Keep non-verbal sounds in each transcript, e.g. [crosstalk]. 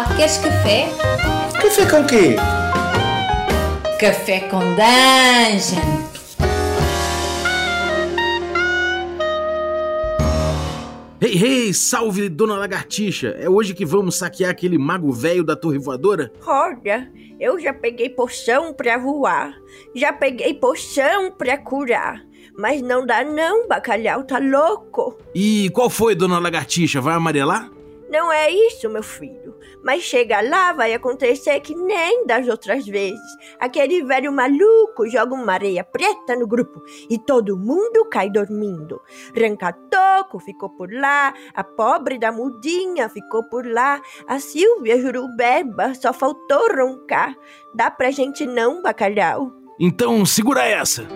Olá, queres café? Café com quê? Café com dungeon. Hey, hey, salve Dona Lagartixa! É hoje que vamos saquear aquele mago velho da torre voadora? Olha, eu já peguei poção pra voar, já peguei poção pra curar, mas não dá não, bacalhau tá louco. E qual foi, Dona Lagartixa? Vai amarelar? Não é isso, meu filho. Mas chega lá, vai acontecer que nem das outras vezes. Aquele velho maluco joga uma areia preta no grupo e todo mundo cai dormindo. Rancatoco ficou por lá, a pobre da mudinha ficou por lá, a Silvia Jurubeba só faltou roncar. Dá pra gente não, bacalhau? Então segura essa!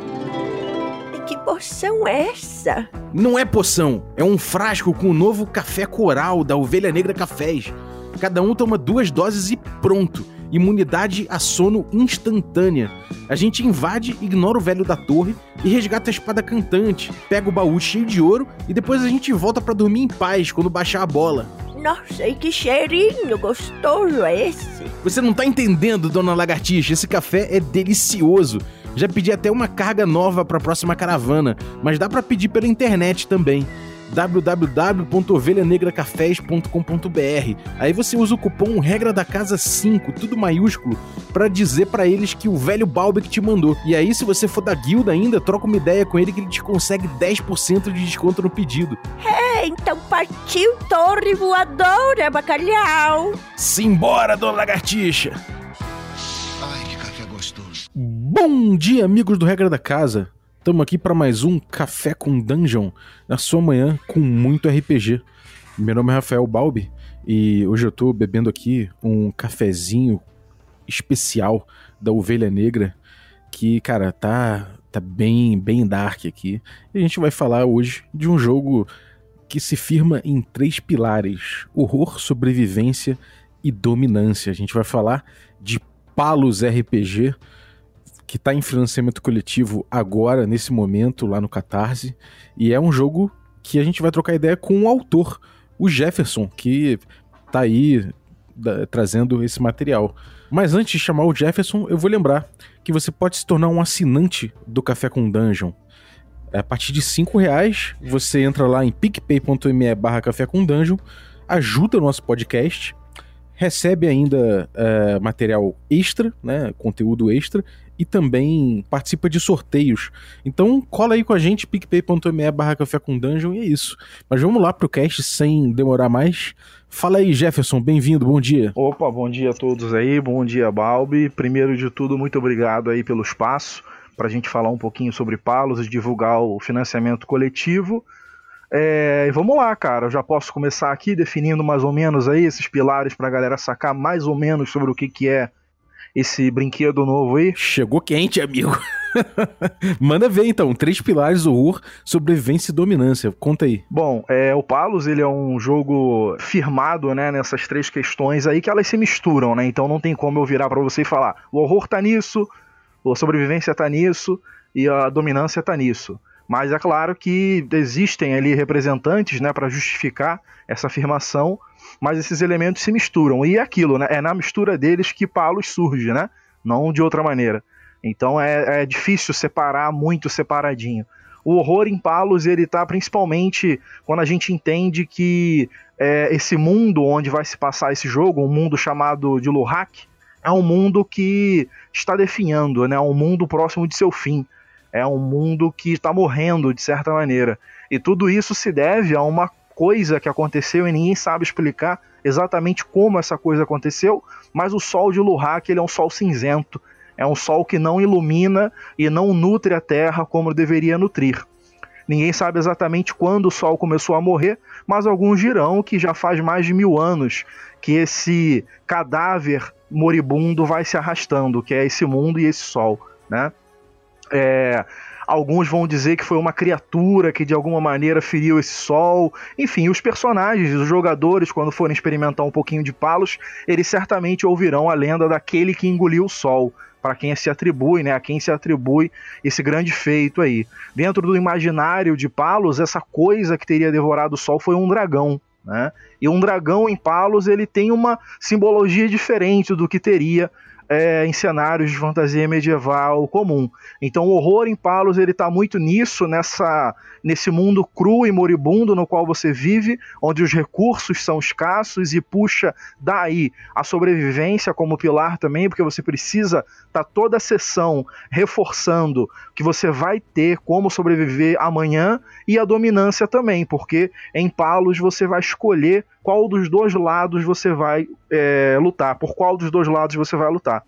Que poção é essa? Não é poção, é um frasco com o novo café coral da Ovelha Negra Cafés. Cada um toma duas doses e pronto. Imunidade a sono instantânea. A gente invade, ignora o velho da torre e resgata a espada cantante, pega o baú cheio de ouro e depois a gente volta para dormir em paz quando baixar a bola. Nossa, e que cheirinho gostoso é esse? Você não tá entendendo, dona Lagartixa, esse café é delicioso. Já pedi até uma carga nova para a próxima caravana, mas dá para pedir pela internet também www.ovelhanegracafés.com.br. Aí você usa o cupom regra da casa 5, tudo maiúsculo, para dizer para eles que o velho Balbi que te mandou. E aí se você for da guilda ainda, troca uma ideia com ele que ele te consegue 10% de desconto no pedido. É, então partiu torre voadora, bacalhau. Simbora, dona lagartixa. Bom dia, amigos do Regra da Casa. Estamos aqui para mais um Café com Dungeon, na sua manhã com muito RPG. Meu nome é Rafael Balbi e hoje eu tô bebendo aqui um cafezinho especial da Ovelha Negra, que, cara, tá, tá bem, bem dark aqui. E a gente vai falar hoje de um jogo que se firma em três pilares: horror, sobrevivência e dominância. A gente vai falar de Palos RPG que está em financiamento coletivo agora, nesse momento, lá no Catarse. E é um jogo que a gente vai trocar ideia com o autor, o Jefferson, que está aí da, trazendo esse material. Mas antes de chamar o Jefferson, eu vou lembrar que você pode se tornar um assinante do Café com Dungeon. A partir de 5 reais, você entra lá em picpay.me barra café com dungeon, ajuda o nosso podcast, recebe ainda uh, material extra, né, conteúdo extra, e também participa de sorteios. Então cola aí com a gente, picpay.me barra café com dungeon e é isso. Mas vamos lá pro cast sem demorar mais. Fala aí, Jefferson, bem-vindo, bom dia. Opa, bom dia a todos aí, bom dia, Balbi. Primeiro de tudo, muito obrigado aí pelo espaço para a gente falar um pouquinho sobre Palos e divulgar o financiamento coletivo. É, vamos lá, cara. Eu já posso começar aqui definindo mais ou menos aí esses pilares para a galera sacar mais ou menos sobre o que, que é esse brinquedo novo aí. Chegou quente, amigo. [laughs] Manda ver então, três pilares horror, sobrevivência e dominância. Conta aí. Bom, é, o Palos ele é um jogo firmado, né, nessas três questões aí que elas se misturam, né? Então não tem como eu virar para você e falar: "O horror tá nisso, a sobrevivência tá nisso e a dominância tá nisso". Mas é claro que existem ali representantes, né, para justificar essa afirmação mas esses elementos se misturam. E é aquilo, né? É na mistura deles que Palos surge, né? Não de outra maneira. Então é, é difícil separar muito separadinho. O horror em Palos, ele tá principalmente quando a gente entende que é, esse mundo onde vai se passar esse jogo, um mundo chamado de Luhak, é um mundo que está definhando, né? Um mundo próximo de seu fim. É um mundo que está morrendo, de certa maneira. E tudo isso se deve a uma coisa que aconteceu e ninguém sabe explicar exatamente como essa coisa aconteceu, mas o sol de Luhak ele é um sol cinzento, é um sol que não ilumina e não nutre a Terra como deveria nutrir. Ninguém sabe exatamente quando o Sol começou a morrer, mas alguns dirão que já faz mais de mil anos que esse cadáver moribundo vai se arrastando, que é esse mundo e esse Sol, né? É, Alguns vão dizer que foi uma criatura que de alguma maneira feriu esse sol. Enfim, os personagens, os jogadores, quando forem experimentar um pouquinho de Palos, eles certamente ouvirão a lenda daquele que engoliu o sol para quem se atribui, né, a quem se atribui esse grande feito aí. Dentro do imaginário de Palos, essa coisa que teria devorado o sol foi um dragão, Né? E um dragão em Palos ele tem uma simbologia diferente do que teria é, em cenários de fantasia medieval comum. Então o horror em Palos ele está muito nisso, nessa nesse mundo cru e moribundo no qual você vive, onde os recursos são escassos e puxa daí a sobrevivência como pilar também, porque você precisa estar tá toda a sessão reforçando que você vai ter como sobreviver amanhã e a dominância também, porque em Palos você vai escolher qual dos dois lados você vai é, lutar, por qual dos dois lados você vai lutar.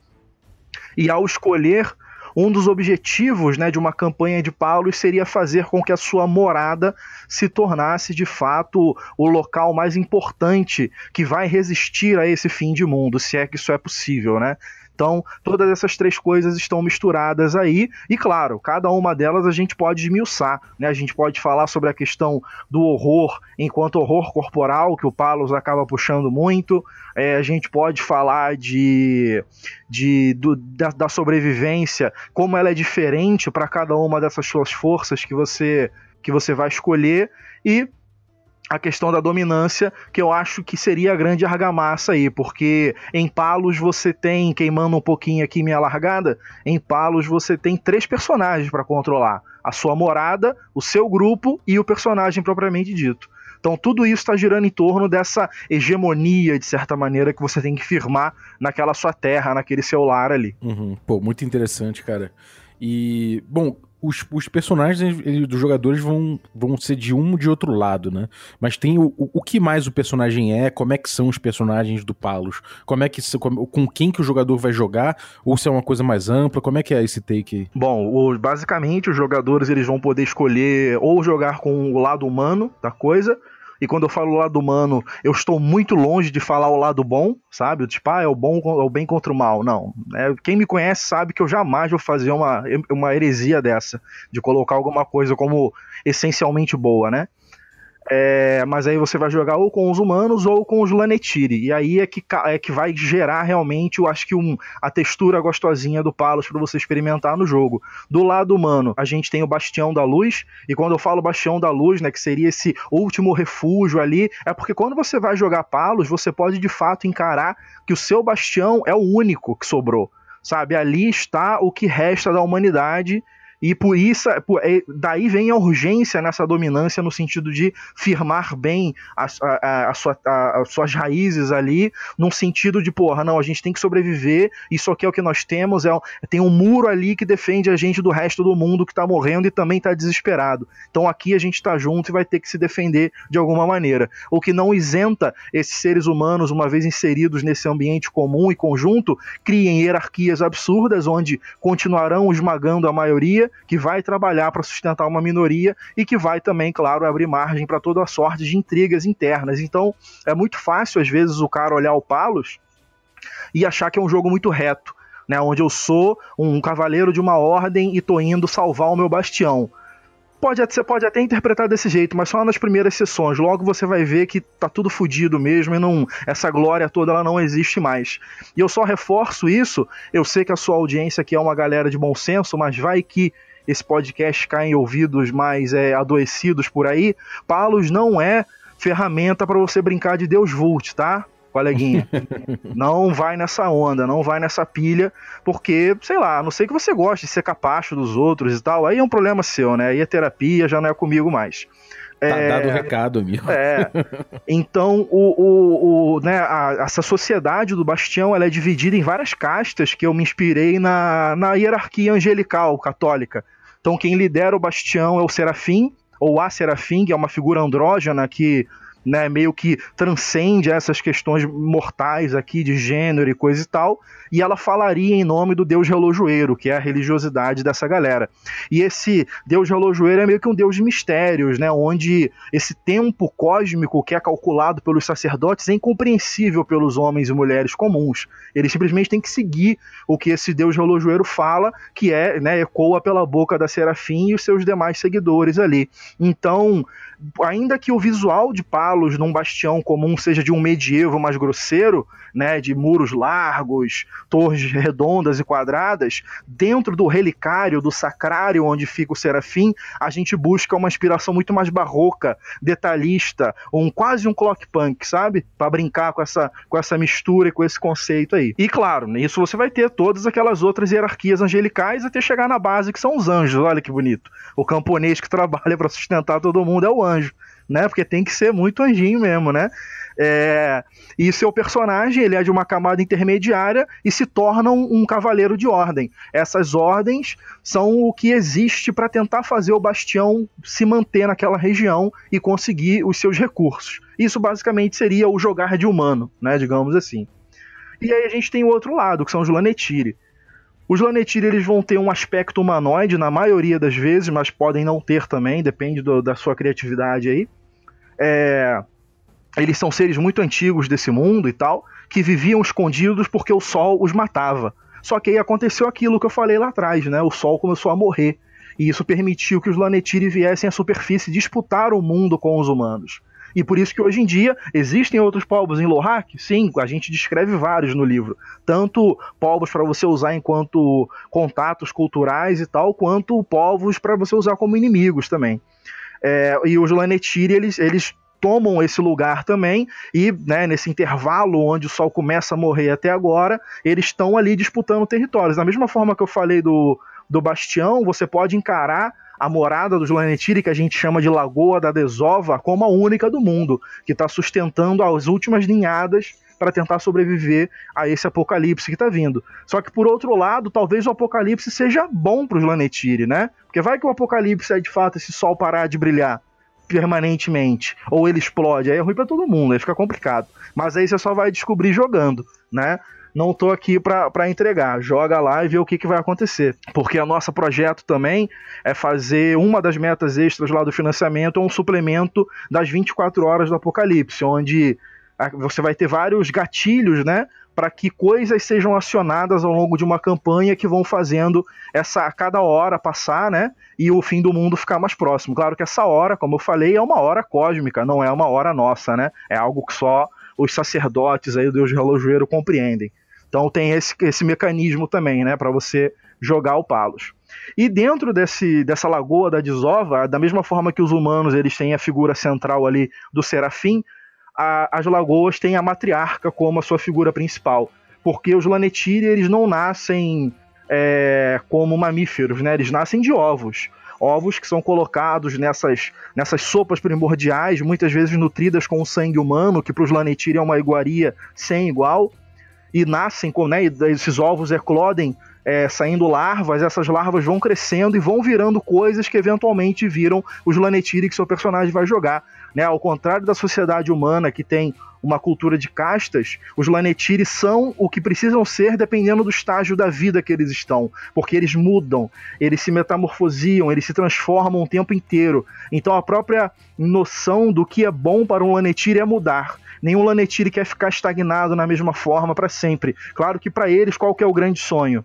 E ao escolher um dos objetivos né, de uma campanha de Paulus seria fazer com que a sua morada se tornasse de fato o local mais importante que vai resistir a esse fim de mundo, se é que isso é possível, né? Então, todas essas três coisas estão misturadas aí, e claro, cada uma delas a gente pode esmiuçar, né? A gente pode falar sobre a questão do horror enquanto horror corporal, que o Palos acaba puxando muito, é, a gente pode falar de, de do, da, da sobrevivência, como ela é diferente para cada uma dessas suas forças que você que você vai escolher, e a questão da dominância, que eu acho que seria a grande argamassa aí, porque em Palos você tem, queimando um pouquinho aqui minha largada, em Palos você tem três personagens para controlar: a sua morada, o seu grupo e o personagem propriamente dito. Então tudo isso está girando em torno dessa hegemonia, de certa maneira, que você tem que firmar naquela sua terra, naquele seu lar ali. Uhum. Pô, muito interessante, cara. E, bom, os, os personagens eles, dos jogadores vão, vão ser de um de outro lado, né? Mas tem o, o, o, que mais o personagem é, como é que são os personagens do Palos, como é que com, com quem que o jogador vai jogar, ou se é uma coisa mais ampla, como é que é esse take aí? Bom, o, basicamente os jogadores eles vão poder escolher ou jogar com o lado humano da coisa, e quando eu falo o lado humano, eu estou muito longe de falar o lado bom, sabe? Tipo, ah, é o bom, é o bem contra o mal. Não. É, quem me conhece sabe que eu jamais vou fazer uma, uma heresia dessa, de colocar alguma coisa como essencialmente boa, né? É, mas aí você vai jogar ou com os humanos ou com os Lanetiri. E aí é que, é que vai gerar realmente, eu acho que um, a textura gostosinha do Palos para você experimentar no jogo. Do lado humano, a gente tem o Bastião da Luz. E quando eu falo Bastião da Luz, né, que seria esse último refúgio ali, é porque quando você vai jogar Palos, você pode de fato encarar que o seu Bastião é o único que sobrou. Sabe, ali está o que resta da humanidade e por isso, é, daí vem a urgência nessa dominância no sentido de firmar bem a, a, a sua, a, as suas raízes ali, num sentido de, porra, não, a gente tem que sobreviver, isso aqui é o que nós temos, é, tem um muro ali que defende a gente do resto do mundo que tá morrendo e também tá desesperado. Então aqui a gente tá junto e vai ter que se defender de alguma maneira. O que não isenta esses seres humanos, uma vez inseridos nesse ambiente comum e conjunto, criem hierarquias absurdas onde continuarão esmagando a maioria que vai trabalhar para sustentar uma minoria e que vai também, claro, abrir margem para toda a sorte de intrigas internas. Então, é muito fácil, às vezes, o cara olhar o Palos e achar que é um jogo muito reto, né, onde eu sou um cavaleiro de uma ordem e tô indo salvar o meu bastião. Pode, você pode até interpretar desse jeito, mas só nas primeiras sessões. Logo você vai ver que tá tudo fodido mesmo e não, essa glória toda ela não existe mais. E eu só reforço isso. Eu sei que a sua audiência aqui é uma galera de bom senso, mas vai que esse podcast cai em ouvidos mais é, adoecidos por aí. Palos não é ferramenta para você brincar de Deus Vult, tá? Coleguinha. [laughs] não vai nessa onda, não vai nessa pilha, porque, sei lá, a não sei que você goste de ser capacho dos outros e tal, aí é um problema seu, né? Aí a terapia já não é comigo mais. Tá é, dado o recado, amigo. É. [laughs] Então, o, o, o, né, a, essa sociedade do Bastião ela é dividida em várias castas que eu me inspirei na, na hierarquia angelical católica. Então, quem lidera o Bastião é o Serafim, ou a Serafim, que é uma figura andrógena que né, meio que transcende essas questões mortais aqui de gênero e coisa e tal, e ela falaria em nome do deus relojoeiro, que é a religiosidade dessa galera. E esse deus relojoeiro é meio que um deus de mistérios, né, onde esse tempo cósmico que é calculado pelos sacerdotes é incompreensível pelos homens e mulheres comuns. Eles simplesmente têm que seguir o que esse deus relojoeiro fala, que é, né, ecoa pela boca da Serafim e os seus demais seguidores ali. Então, ainda que o visual de Palo cavalos num bastião comum seja de um medievo mais grosseiro, né, de muros largos, torres redondas e quadradas, dentro do relicário, do sacrário onde fica o serafim, a gente busca uma inspiração muito mais barroca, detalhista, um quase um clock punk, sabe? Para brincar com essa, com essa mistura e com esse conceito aí. E claro, nisso você vai ter todas aquelas outras hierarquias angelicais até chegar na base que são os anjos. Olha que bonito. O camponês que trabalha para sustentar todo mundo é o anjo, né? Porque tem que ser muito anjinho mesmo, né? É, e seu personagem ele é de uma camada intermediária e se torna um, um cavaleiro de ordem. Essas ordens são o que existe para tentar fazer o bastião se manter naquela região e conseguir os seus recursos. Isso basicamente seria o jogar de humano, né, digamos assim. E aí a gente tem o outro lado, que são os Lanetiri. Os Lanetiri eles vão ter um aspecto humanoide na maioria das vezes, mas podem não ter também, depende do, da sua criatividade aí. É, eles são seres muito antigos desse mundo e tal, que viviam escondidos porque o sol os matava. Só que aí aconteceu aquilo que eu falei lá atrás, né? O sol começou a morrer. E isso permitiu que os Lanetiri viessem à superfície disputar o mundo com os humanos. E por isso que hoje em dia existem outros povos em Lohak? Sim, a gente descreve vários no livro. Tanto povos para você usar enquanto contatos culturais e tal, quanto povos para você usar como inimigos também. É, e os Lanetiri, eles, eles tomam esse lugar também e né, nesse intervalo onde o Sol começa a morrer até agora, eles estão ali disputando territórios. Da mesma forma que eu falei do, do Bastião, você pode encarar a morada dos Lanetiri, que a gente chama de Lagoa da Desova, como a única do mundo, que está sustentando as últimas ninhadas para tentar sobreviver a esse apocalipse que está vindo. Só que por outro lado, talvez o apocalipse seja bom para os Lanetiri, né? Porque vai que o apocalipse é de fato esse sol parar de brilhar permanentemente, ou ele explode, aí é ruim para todo mundo, aí fica complicado. Mas aí você só vai descobrir jogando, né? Não tô aqui para entregar, joga lá e vê o que, que vai acontecer. Porque o nosso projeto também é fazer uma das metas extras lá do financiamento, um suplemento das 24 horas do Apocalipse, onde você vai ter vários gatilhos, né? para que coisas sejam acionadas ao longo de uma campanha que vão fazendo essa a cada hora passar, né? E o fim do mundo ficar mais próximo. Claro que essa hora, como eu falei, é uma hora cósmica, não é uma hora nossa, né? É algo que só os sacerdotes aí, o Deus relojoeiro, compreendem. Então tem esse, esse mecanismo também, né? Para você jogar o Palos. E dentro desse, dessa lagoa da desova, da mesma forma que os humanos eles têm a figura central ali do serafim, a, as lagoas têm a matriarca como a sua figura principal. Porque os Lanetiri, eles não nascem é, como mamíferos, né? Eles nascem de ovos. Ovos que são colocados nessas, nessas sopas primordiais, muitas vezes nutridas com o sangue humano, que para os Lanetiri é uma iguaria sem igual. E nascem com, né? Esses ovos eclodem é, saindo larvas, essas larvas vão crescendo e vão virando coisas que eventualmente viram os Lanetiri que seu personagem vai jogar. Né? Ao contrário da sociedade humana que tem uma cultura de castas, os Lanetiri são o que precisam ser dependendo do estágio da vida que eles estão, porque eles mudam, eles se metamorfosiam, eles se transformam o tempo inteiro. Então a própria noção do que é bom para um Lanetiri é mudar. Nenhum Lanetiri quer ficar estagnado na mesma forma para sempre. Claro que para eles qual que é o grande sonho?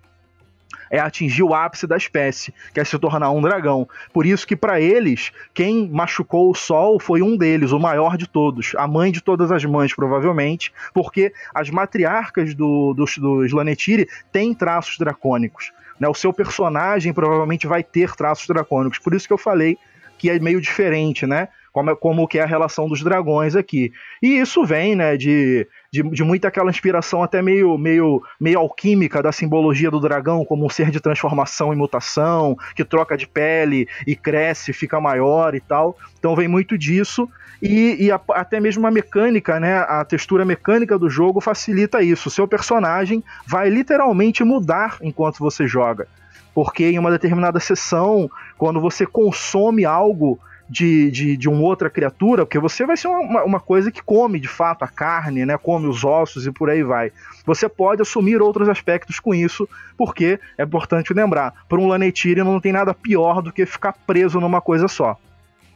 É atingir o ápice da espécie, que é se tornar um dragão. Por isso que para eles, quem machucou o sol foi um deles, o maior de todos, a mãe de todas as mães, provavelmente, porque as matriarcas do, dos, dos Lanetiri têm traços dracônicos. Né? O seu personagem provavelmente vai ter traços dracônicos. Por isso que eu falei que é meio diferente, né? Como, é, como que é a relação dos dragões aqui. E isso vem, né, de de, de muita aquela inspiração até meio, meio, meio alquímica da simbologia do dragão como um ser de transformação e mutação, que troca de pele e cresce, fica maior e tal. Então vem muito disso. E, e a, até mesmo a mecânica, né? A textura mecânica do jogo facilita isso. O seu personagem vai literalmente mudar enquanto você joga. Porque em uma determinada sessão, quando você consome algo de, de, de uma outra criatura, porque você vai ser uma, uma coisa que come de fato a carne, né? Come os ossos e por aí vai. Você pode assumir outros aspectos com isso, porque é importante lembrar: para um Lanetiri não tem nada pior do que ficar preso numa coisa só.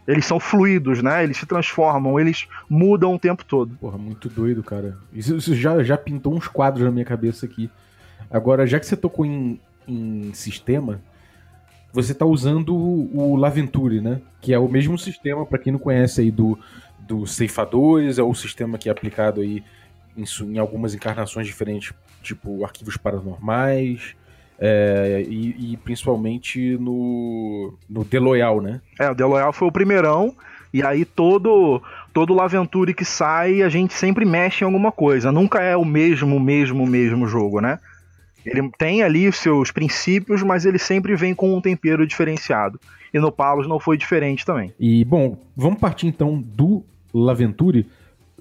Eles são fluidos, né? Eles se transformam, eles mudam o tempo todo. Porra, muito doido, cara. Isso, isso já, já pintou uns quadros na minha cabeça aqui. Agora, já que você tocou em, em sistema, você está usando o Laventure, né? Que é o mesmo sistema, para quem não conhece aí do dos ceifadores, é o sistema que é aplicado aí em, em algumas encarnações diferentes, tipo arquivos paranormais, é, e, e principalmente no, no The Loyal, né? É, o The Loyal foi o primeirão, e aí todo todo Laventure que sai, a gente sempre mexe em alguma coisa. Nunca é o mesmo, mesmo, mesmo jogo, né? Ele tem ali os seus princípios, mas ele sempre vem com um tempero diferenciado. E no Palos não foi diferente também. E, bom, vamos partir então do Laventure.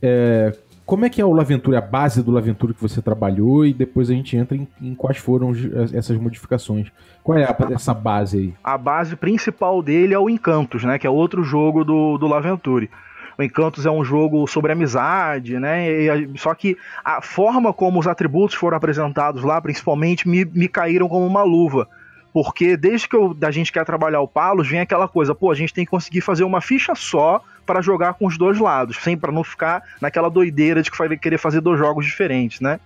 É, como é que é o Laventure, a base do Laventure que você trabalhou, e depois a gente entra em, em quais foram essas modificações. Qual é a- essa base aí? A base principal dele é o Encantos, né? Que é outro jogo do, do Laventure. O Encantos é um jogo sobre amizade, né? e só que a forma como os atributos foram apresentados lá, principalmente, me, me caíram como uma luva. Porque desde que a gente quer trabalhar o Palos, vem aquela coisa, pô, a gente tem que conseguir fazer uma ficha só para jogar com os dois lados, sem para não ficar naquela doideira de que vai querer fazer dois jogos diferentes, né?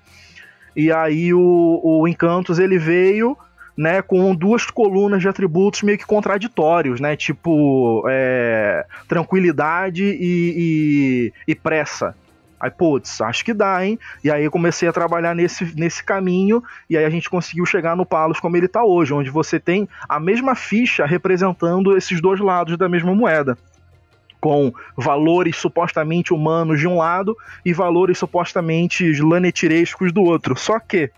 E aí o, o Encantos ele veio né, com duas colunas de atributos meio que contraditórios, né, tipo é, tranquilidade e, e, e pressa. Aí, putz, acho que dá, hein? E aí comecei a trabalhar nesse, nesse caminho, e aí a gente conseguiu chegar no Palos como ele tá hoje, onde você tem a mesma ficha representando esses dois lados da mesma moeda. Com valores supostamente humanos de um lado e valores supostamente lanetirescos do outro. Só que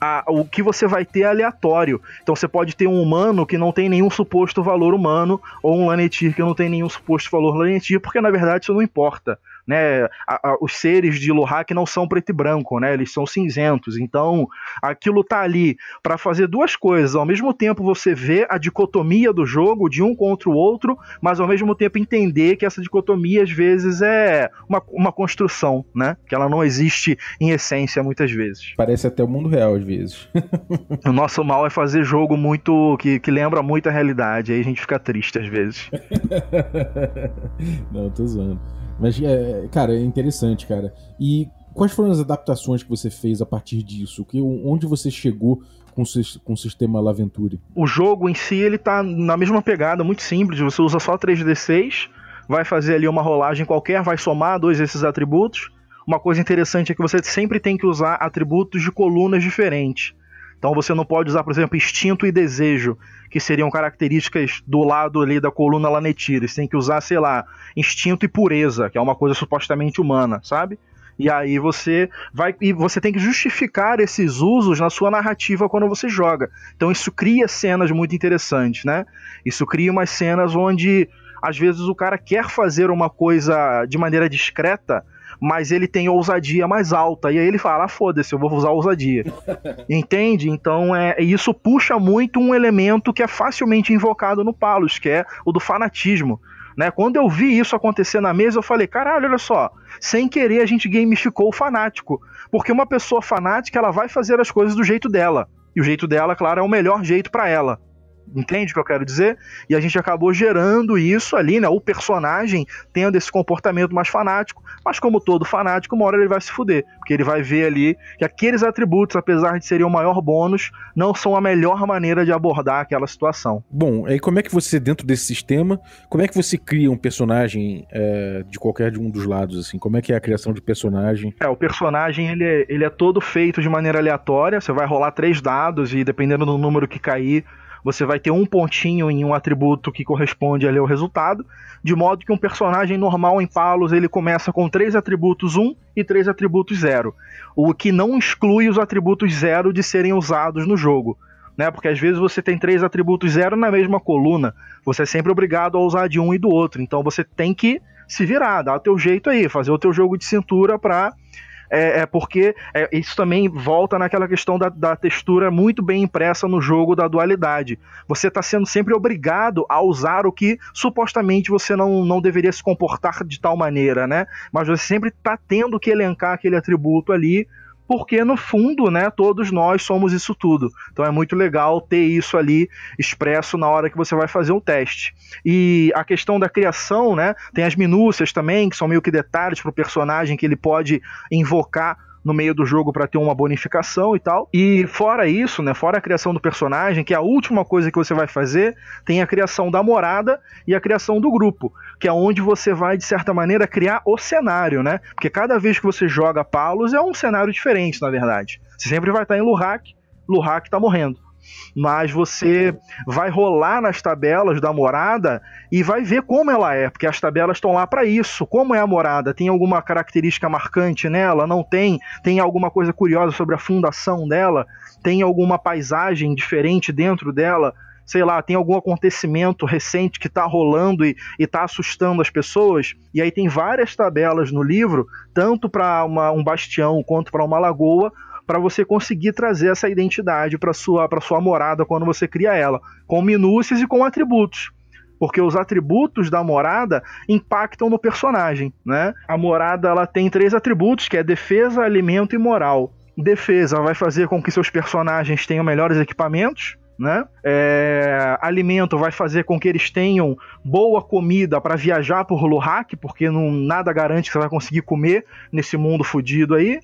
a- o que você vai ter é aleatório. Então você pode ter um humano que não tem nenhum suposto valor humano, ou um Lanetir que não tem nenhum suposto valor Lanetir, porque na verdade isso não importa. Né? A- a- os seres de Lohak não são preto e branco, né? eles são cinzentos. Então aquilo tá ali para fazer duas coisas. Ao mesmo tempo você vê a dicotomia do jogo de um contra o outro, mas ao mesmo tempo entender que essa dicotomia às vezes é uma, uma construção, né? que ela não existe em essência muitas vezes. Parece até o mundo real às vezes. [laughs] [laughs] O nosso mal é fazer jogo muito que, que lembra muito a realidade, aí a gente fica triste às vezes. [laughs] Não, tô zoando. Mas, é, cara, é interessante, cara. E quais foram as adaptações que você fez a partir disso? Que, onde você chegou com com o sistema Laventure? O jogo em si, ele tá na mesma pegada, muito simples, você usa só 3d6, vai fazer ali uma rolagem qualquer, vai somar dois desses atributos. Uma coisa interessante é que você sempre tem que usar atributos de colunas diferentes. Então você não pode usar, por exemplo, instinto e desejo, que seriam características do lado ali da coluna Lanetir. Você tem que usar, sei lá, instinto e pureza, que é uma coisa supostamente humana, sabe? E aí você vai e você tem que justificar esses usos na sua narrativa quando você joga. Então isso cria cenas muito interessantes, né? Isso cria umas cenas onde às vezes o cara quer fazer uma coisa de maneira discreta, mas ele tem ousadia mais alta. E aí ele fala: ah, foda-se, eu vou usar ousadia. [laughs] Entende? Então é, isso puxa muito um elemento que é facilmente invocado no Palos, que é o do fanatismo. Né? Quando eu vi isso acontecer na mesa, eu falei: caralho, olha só, sem querer a gente gamificou o fanático. Porque uma pessoa fanática, ela vai fazer as coisas do jeito dela. E o jeito dela, claro, é o melhor jeito para ela. Entende o que eu quero dizer? E a gente acabou gerando isso ali, né? O personagem tendo esse comportamento mais fanático, mas como todo fanático, uma hora ele vai se fuder. Porque ele vai ver ali que aqueles atributos, apesar de serem o maior bônus, não são a melhor maneira de abordar aquela situação. Bom, aí como é que você, dentro desse sistema, como é que você cria um personagem é, de qualquer de um dos lados, assim? Como é que é a criação de personagem? É, o personagem ele é, ele é todo feito de maneira aleatória. Você vai rolar três dados e dependendo do número que cair, você vai ter um pontinho em um atributo que corresponde ali ao resultado, de modo que um personagem normal em Palos ele começa com três atributos 1 e três atributos 0, o que não exclui os atributos 0 de serem usados no jogo. Né, porque às vezes você tem três atributos zero na mesma coluna, você é sempre obrigado a usar de um e do outro, então você tem que se virar, dar o teu jeito aí, fazer o teu jogo de cintura para é, é porque é, isso também volta naquela questão da, da, textura muito bem impressa no jogo da dualidade. Você está sendo sempre obrigado a usar o que supostamente você não, não deveria se comportar de tal maneira, né? Mas você sempre está tendo que elencar aquele atributo ali porque no fundo, né, todos nós somos isso tudo. Então é muito legal ter isso ali expresso na hora que você vai fazer um teste. E a questão da criação, né, tem as minúcias também, que são meio que detalhes para o personagem que ele pode invocar no meio do jogo para ter uma bonificação e tal. E fora isso, né, fora a criação do personagem, que é a última coisa que você vai fazer, tem a criação da morada e a criação do grupo, que é onde você vai de certa maneira criar o cenário, né? Porque cada vez que você joga Palos é um cenário diferente, na verdade. Você sempre vai estar em Lurak, Lurak tá morrendo mas você vai rolar nas tabelas da morada e vai ver como ela é, porque as tabelas estão lá para isso. Como é a morada? Tem alguma característica marcante nela? Não tem? Tem alguma coisa curiosa sobre a fundação dela? Tem alguma paisagem diferente dentro dela? sei lá, tem algum acontecimento recente que está rolando e está assustando as pessoas. E aí tem várias tabelas no livro, tanto para um bastião quanto para uma lagoa, para você conseguir trazer essa identidade para sua para sua morada quando você cria ela, com minúcias e com atributos. Porque os atributos da morada impactam no personagem, né? A morada ela tem três atributos, que é defesa, alimento e moral. Defesa vai fazer com que seus personagens tenham melhores equipamentos, né? É, alimento vai fazer com que eles tenham boa comida para viajar por Luhak, porque não, nada garante que você vai conseguir comer nesse mundo fodido aí.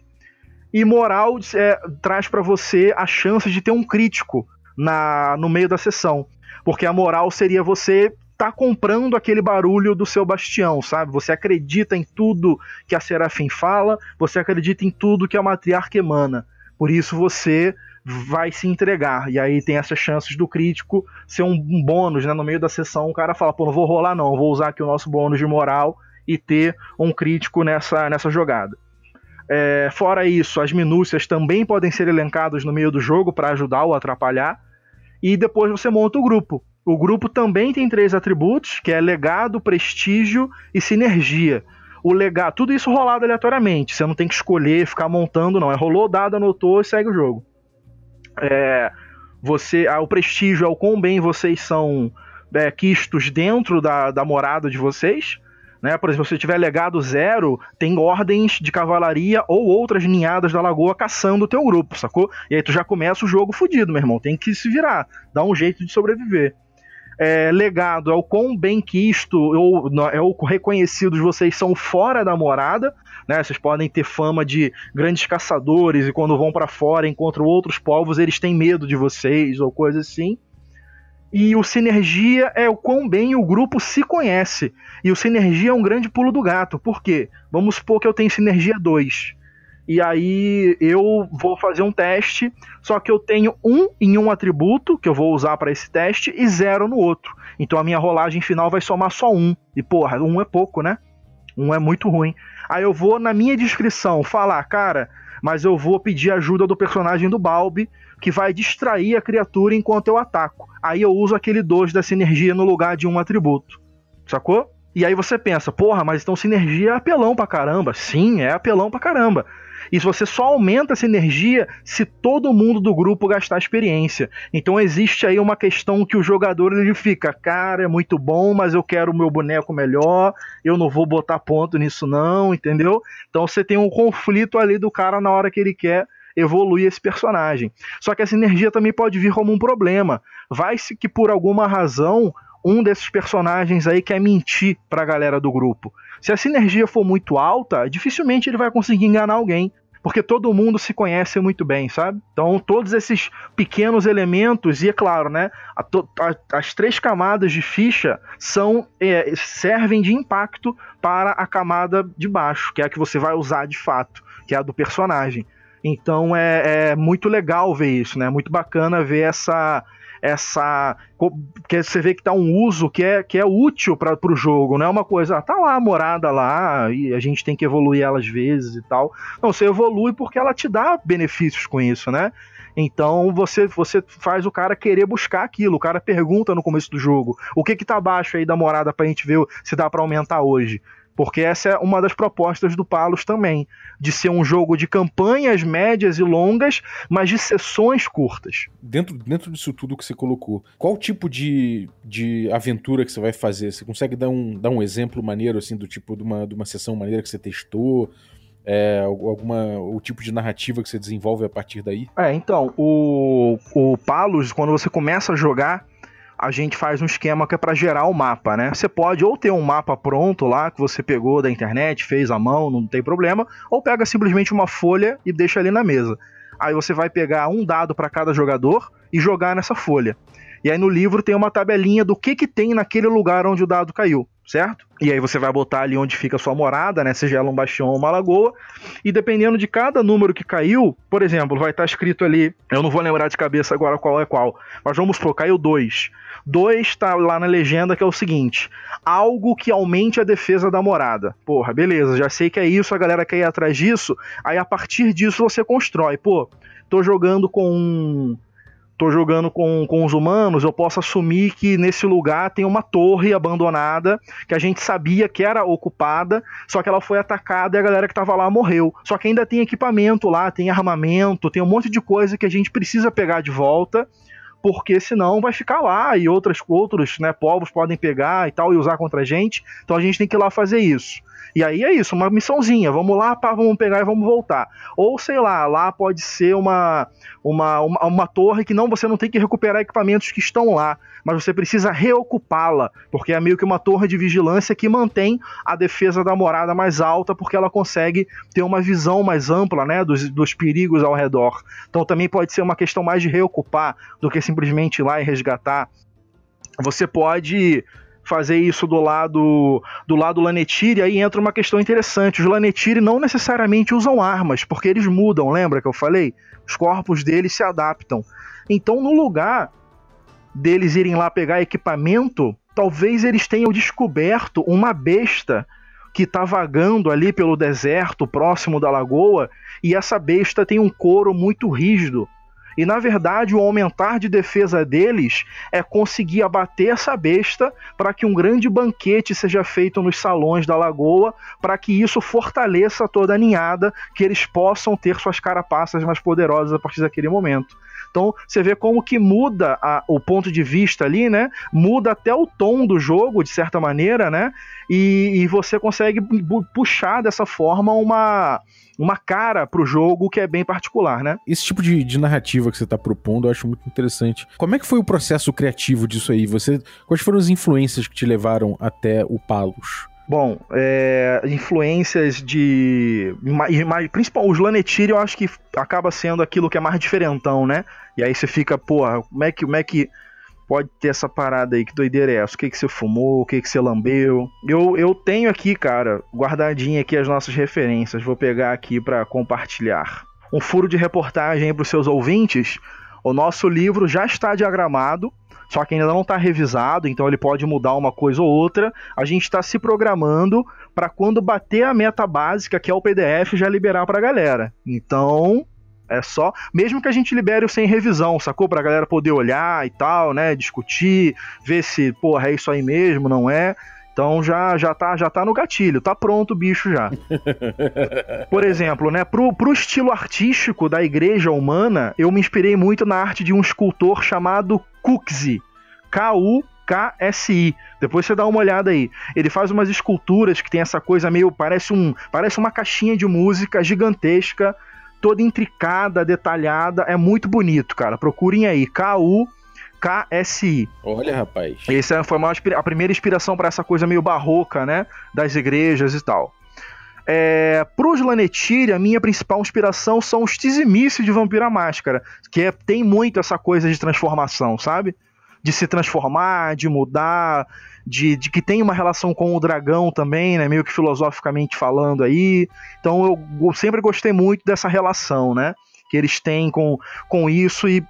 E moral é, traz para você a chance de ter um crítico na no meio da sessão. Porque a moral seria você tá comprando aquele barulho do seu bastião, sabe? Você acredita em tudo que a Serafim fala, você acredita em tudo que a matriarca emana. Por isso você vai se entregar. E aí tem essas chances do crítico ser um, bônus, né? No meio da sessão, o cara fala, pô, não vou rolar não, vou usar aqui o nosso bônus de moral e ter um crítico nessa, nessa jogada. É, fora isso, as minúcias também podem ser elencadas no meio do jogo para ajudar ou atrapalhar. E depois você monta o grupo. O grupo também tem três atributos, que é legado, prestígio e sinergia. O legado, tudo isso rolado aleatoriamente. Você não tem que escolher, ficar montando, não. É rolou, dado, anotou e segue o jogo. É, você, ah, o prestígio é o quão bem vocês são é, quistos dentro da, da morada de vocês. Né? Por exemplo, se tiver legado zero, tem ordens de cavalaria ou outras ninhadas da lagoa caçando o teu grupo, sacou? E aí tu já começa o jogo fudido, meu irmão. Tem que se virar, dar um jeito de sobreviver. É, legado é o quão bem quisto ou é o reconhecidos vocês são fora da morada, né? Vocês podem ter fama de grandes caçadores e quando vão para fora encontram outros povos, eles têm medo de vocês ou coisa assim. E o sinergia é o quão bem o grupo se conhece. E o sinergia é um grande pulo do gato. Por quê? Vamos supor que eu tenho sinergia 2. E aí eu vou fazer um teste, só que eu tenho um em um atributo que eu vou usar para esse teste e zero no outro. Então a minha rolagem final vai somar só um. E porra, um é pouco, né? Um é muito ruim. Aí eu vou na minha descrição falar, cara, mas eu vou pedir ajuda do personagem do Balbi, que vai distrair a criatura enquanto eu ataco. Aí eu uso aquele 2 da sinergia no lugar de um atributo. Sacou? E aí você pensa, porra, mas então sinergia é apelão pra caramba. Sim, é apelão pra caramba. E você só aumenta essa energia se todo mundo do grupo gastar experiência. Então existe aí uma questão que o jogador ele fica, cara, é muito bom, mas eu quero o meu boneco melhor, eu não vou botar ponto nisso não, entendeu? Então você tem um conflito ali do cara na hora que ele quer evoluir esse personagem. Só que essa energia também pode vir como um problema. Vai-se que por alguma razão um desses personagens aí quer mentir pra galera do grupo. Se a sinergia for muito alta, dificilmente ele vai conseguir enganar alguém. Porque todo mundo se conhece muito bem, sabe? Então, todos esses pequenos elementos, e é claro, né? A a, as três camadas de ficha são é, servem de impacto para a camada de baixo, que é a que você vai usar de fato, que é a do personagem. Então é, é muito legal ver isso, né? Muito bacana ver essa essa que você vê que tá um uso que é, que é útil para o jogo, não é uma coisa, ah, tá lá a morada lá e a gente tem que evoluir ela às vezes e tal. Não, você evolui porque ela te dá benefícios com isso, né? Então você você faz o cara querer buscar aquilo. O cara pergunta no começo do jogo: "O que que tá abaixo aí da morada pra gente ver se dá para aumentar hoje?" Porque essa é uma das propostas do Palos também, de ser um jogo de campanhas médias e longas, mas de sessões curtas. Dentro, dentro disso tudo que você colocou, qual tipo de, de aventura que você vai fazer? Você consegue dar um, dar um exemplo maneiro, assim, do tipo de uma, de uma sessão maneira que você testou? É, alguma o tipo de narrativa que você desenvolve a partir daí? É, então, o, o Palos, quando você começa a jogar, a gente faz um esquema que é para gerar o mapa, né? Você pode ou ter um mapa pronto lá que você pegou da internet, fez à mão, não tem problema, ou pega simplesmente uma folha e deixa ali na mesa. Aí você vai pegar um dado para cada jogador e jogar nessa folha. E aí no livro tem uma tabelinha do que que tem naquele lugar onde o dado caiu certo? E aí você vai botar ali onde fica a sua morada, né? Seja ela um bastião ou uma lagoa. E dependendo de cada número que caiu, por exemplo, vai estar escrito ali, eu não vou lembrar de cabeça agora qual é qual, mas vamos supor, caiu 2. 2 está lá na legenda que é o seguinte: algo que aumente a defesa da morada. Porra, beleza, já sei que é isso, a galera quer ir atrás disso. Aí a partir disso você constrói. Pô, tô jogando com um tô jogando com, com os humanos, eu posso assumir que nesse lugar tem uma torre abandonada que a gente sabia que era ocupada, só que ela foi atacada e a galera que tava lá morreu. Só que ainda tem equipamento lá, tem armamento, tem um monte de coisa que a gente precisa pegar de volta. Porque senão vai ficar lá e outras, outros né, povos podem pegar e tal e usar contra a gente. Então a gente tem que ir lá fazer isso. E aí é isso, uma missãozinha. Vamos lá, pá, vamos pegar e vamos voltar. Ou sei lá, lá pode ser uma, uma, uma, uma torre que não você não tem que recuperar equipamentos que estão lá, mas você precisa reocupá-la, porque é meio que uma torre de vigilância que mantém a defesa da morada mais alta, porque ela consegue ter uma visão mais ampla né, dos, dos perigos ao redor. Então também pode ser uma questão mais de reocupar do que simplesmente ir lá e resgatar. Você pode fazer isso do lado do lado Lanetire, aí entra uma questão interessante. Os Lanetire não necessariamente usam armas, porque eles mudam, lembra que eu falei? Os corpos deles se adaptam. Então, no lugar deles irem lá pegar equipamento, talvez eles tenham descoberto uma besta que está vagando ali pelo deserto próximo da lagoa, e essa besta tem um couro muito rígido e na verdade, o aumentar de defesa deles é conseguir abater essa besta para que um grande banquete seja feito nos salões da lagoa, para que isso fortaleça toda a ninhada, que eles possam ter suas carapaças mais poderosas a partir daquele momento. Então você vê como que muda a, o ponto de vista ali, né? Muda até o tom do jogo, de certa maneira, né? E, e você consegue puxar dessa forma uma, uma cara pro jogo que é bem particular, né? Esse tipo de, de narrativa que você tá propondo eu acho muito interessante. Como é que foi o processo criativo disso aí? Você, quais foram as influências que te levaram até o Palos? Bom, é, influências de. Principalmente os Lanetir, eu acho que acaba sendo aquilo que é mais diferentão, né? E aí você fica, porra, como é que, como é que pode ter essa parada aí? Que doideira é essa? O que, que você fumou? O que, que você lambeu? Eu, eu tenho aqui, cara, guardadinho aqui as nossas referências. Vou pegar aqui para compartilhar. Um furo de reportagem aí pros seus ouvintes. O nosso livro já está diagramado só que ainda não está revisado, então ele pode mudar uma coisa ou outra. A gente está se programando para quando bater a meta básica, que é o PDF, já liberar para a galera. Então, é só, mesmo que a gente libere o sem revisão, sacou? Pra galera poder olhar e tal, né? Discutir, ver se, porra, é isso aí mesmo, não é. Então já, já, tá, já tá no gatilho, tá pronto o bicho já. [laughs] Por exemplo, né, pro, pro estilo artístico da igreja humana, eu me inspirei muito na arte de um escultor chamado Kuxi. K-U-K-S-I. Depois você dá uma olhada aí. Ele faz umas esculturas que tem essa coisa meio. Parece, um, parece uma caixinha de música gigantesca, toda intricada, detalhada. É muito bonito, cara. Procurem aí. K-U. KSI. Olha, rapaz. Essa foi a primeira inspiração para essa coisa meio barroca, né? Das igrejas e tal. É, os Lanetir, a minha principal inspiração são os Tizimice de Vampira Máscara, que é, tem muito essa coisa de transformação, sabe? De se transformar, de mudar, de, de, que tem uma relação com o dragão também, né? Meio que filosoficamente falando aí. Então eu, eu sempre gostei muito dessa relação, né? que eles têm com, com isso e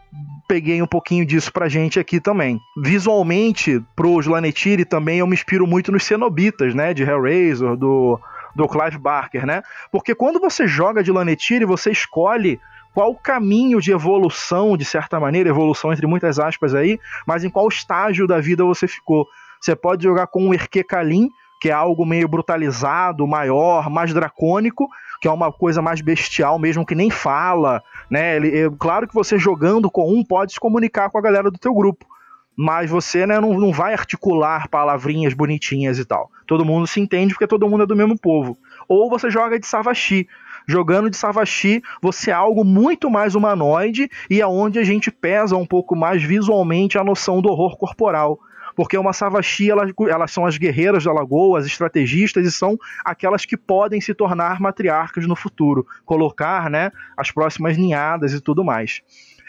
peguei um pouquinho disso pra gente aqui também. Visualmente, pros Lanetiri também eu me inspiro muito nos cenobitas, né, de Hellraiser, do, do Clive Barker, né? Porque quando você joga de Lanetiri, você escolhe qual o caminho de evolução, de certa maneira, evolução entre muitas aspas aí, mas em qual estágio da vida você ficou. Você pode jogar com o Erke Kalim, que é algo meio brutalizado, maior, mais dracônico, que é uma coisa mais bestial mesmo, que nem fala, né? Ele, é, claro que você jogando com um pode se comunicar com a galera do teu grupo, mas você né, não, não vai articular palavrinhas bonitinhas e tal. Todo mundo se entende porque todo mundo é do mesmo povo. Ou você joga de Savashi. Jogando de Savashi, você é algo muito mais humanoide e é onde a gente pesa um pouco mais visualmente a noção do horror corporal porque uma Savashi, elas, elas são as guerreiras da lagoa, as estrategistas, e são aquelas que podem se tornar matriarcas no futuro, colocar né, as próximas ninhadas e tudo mais.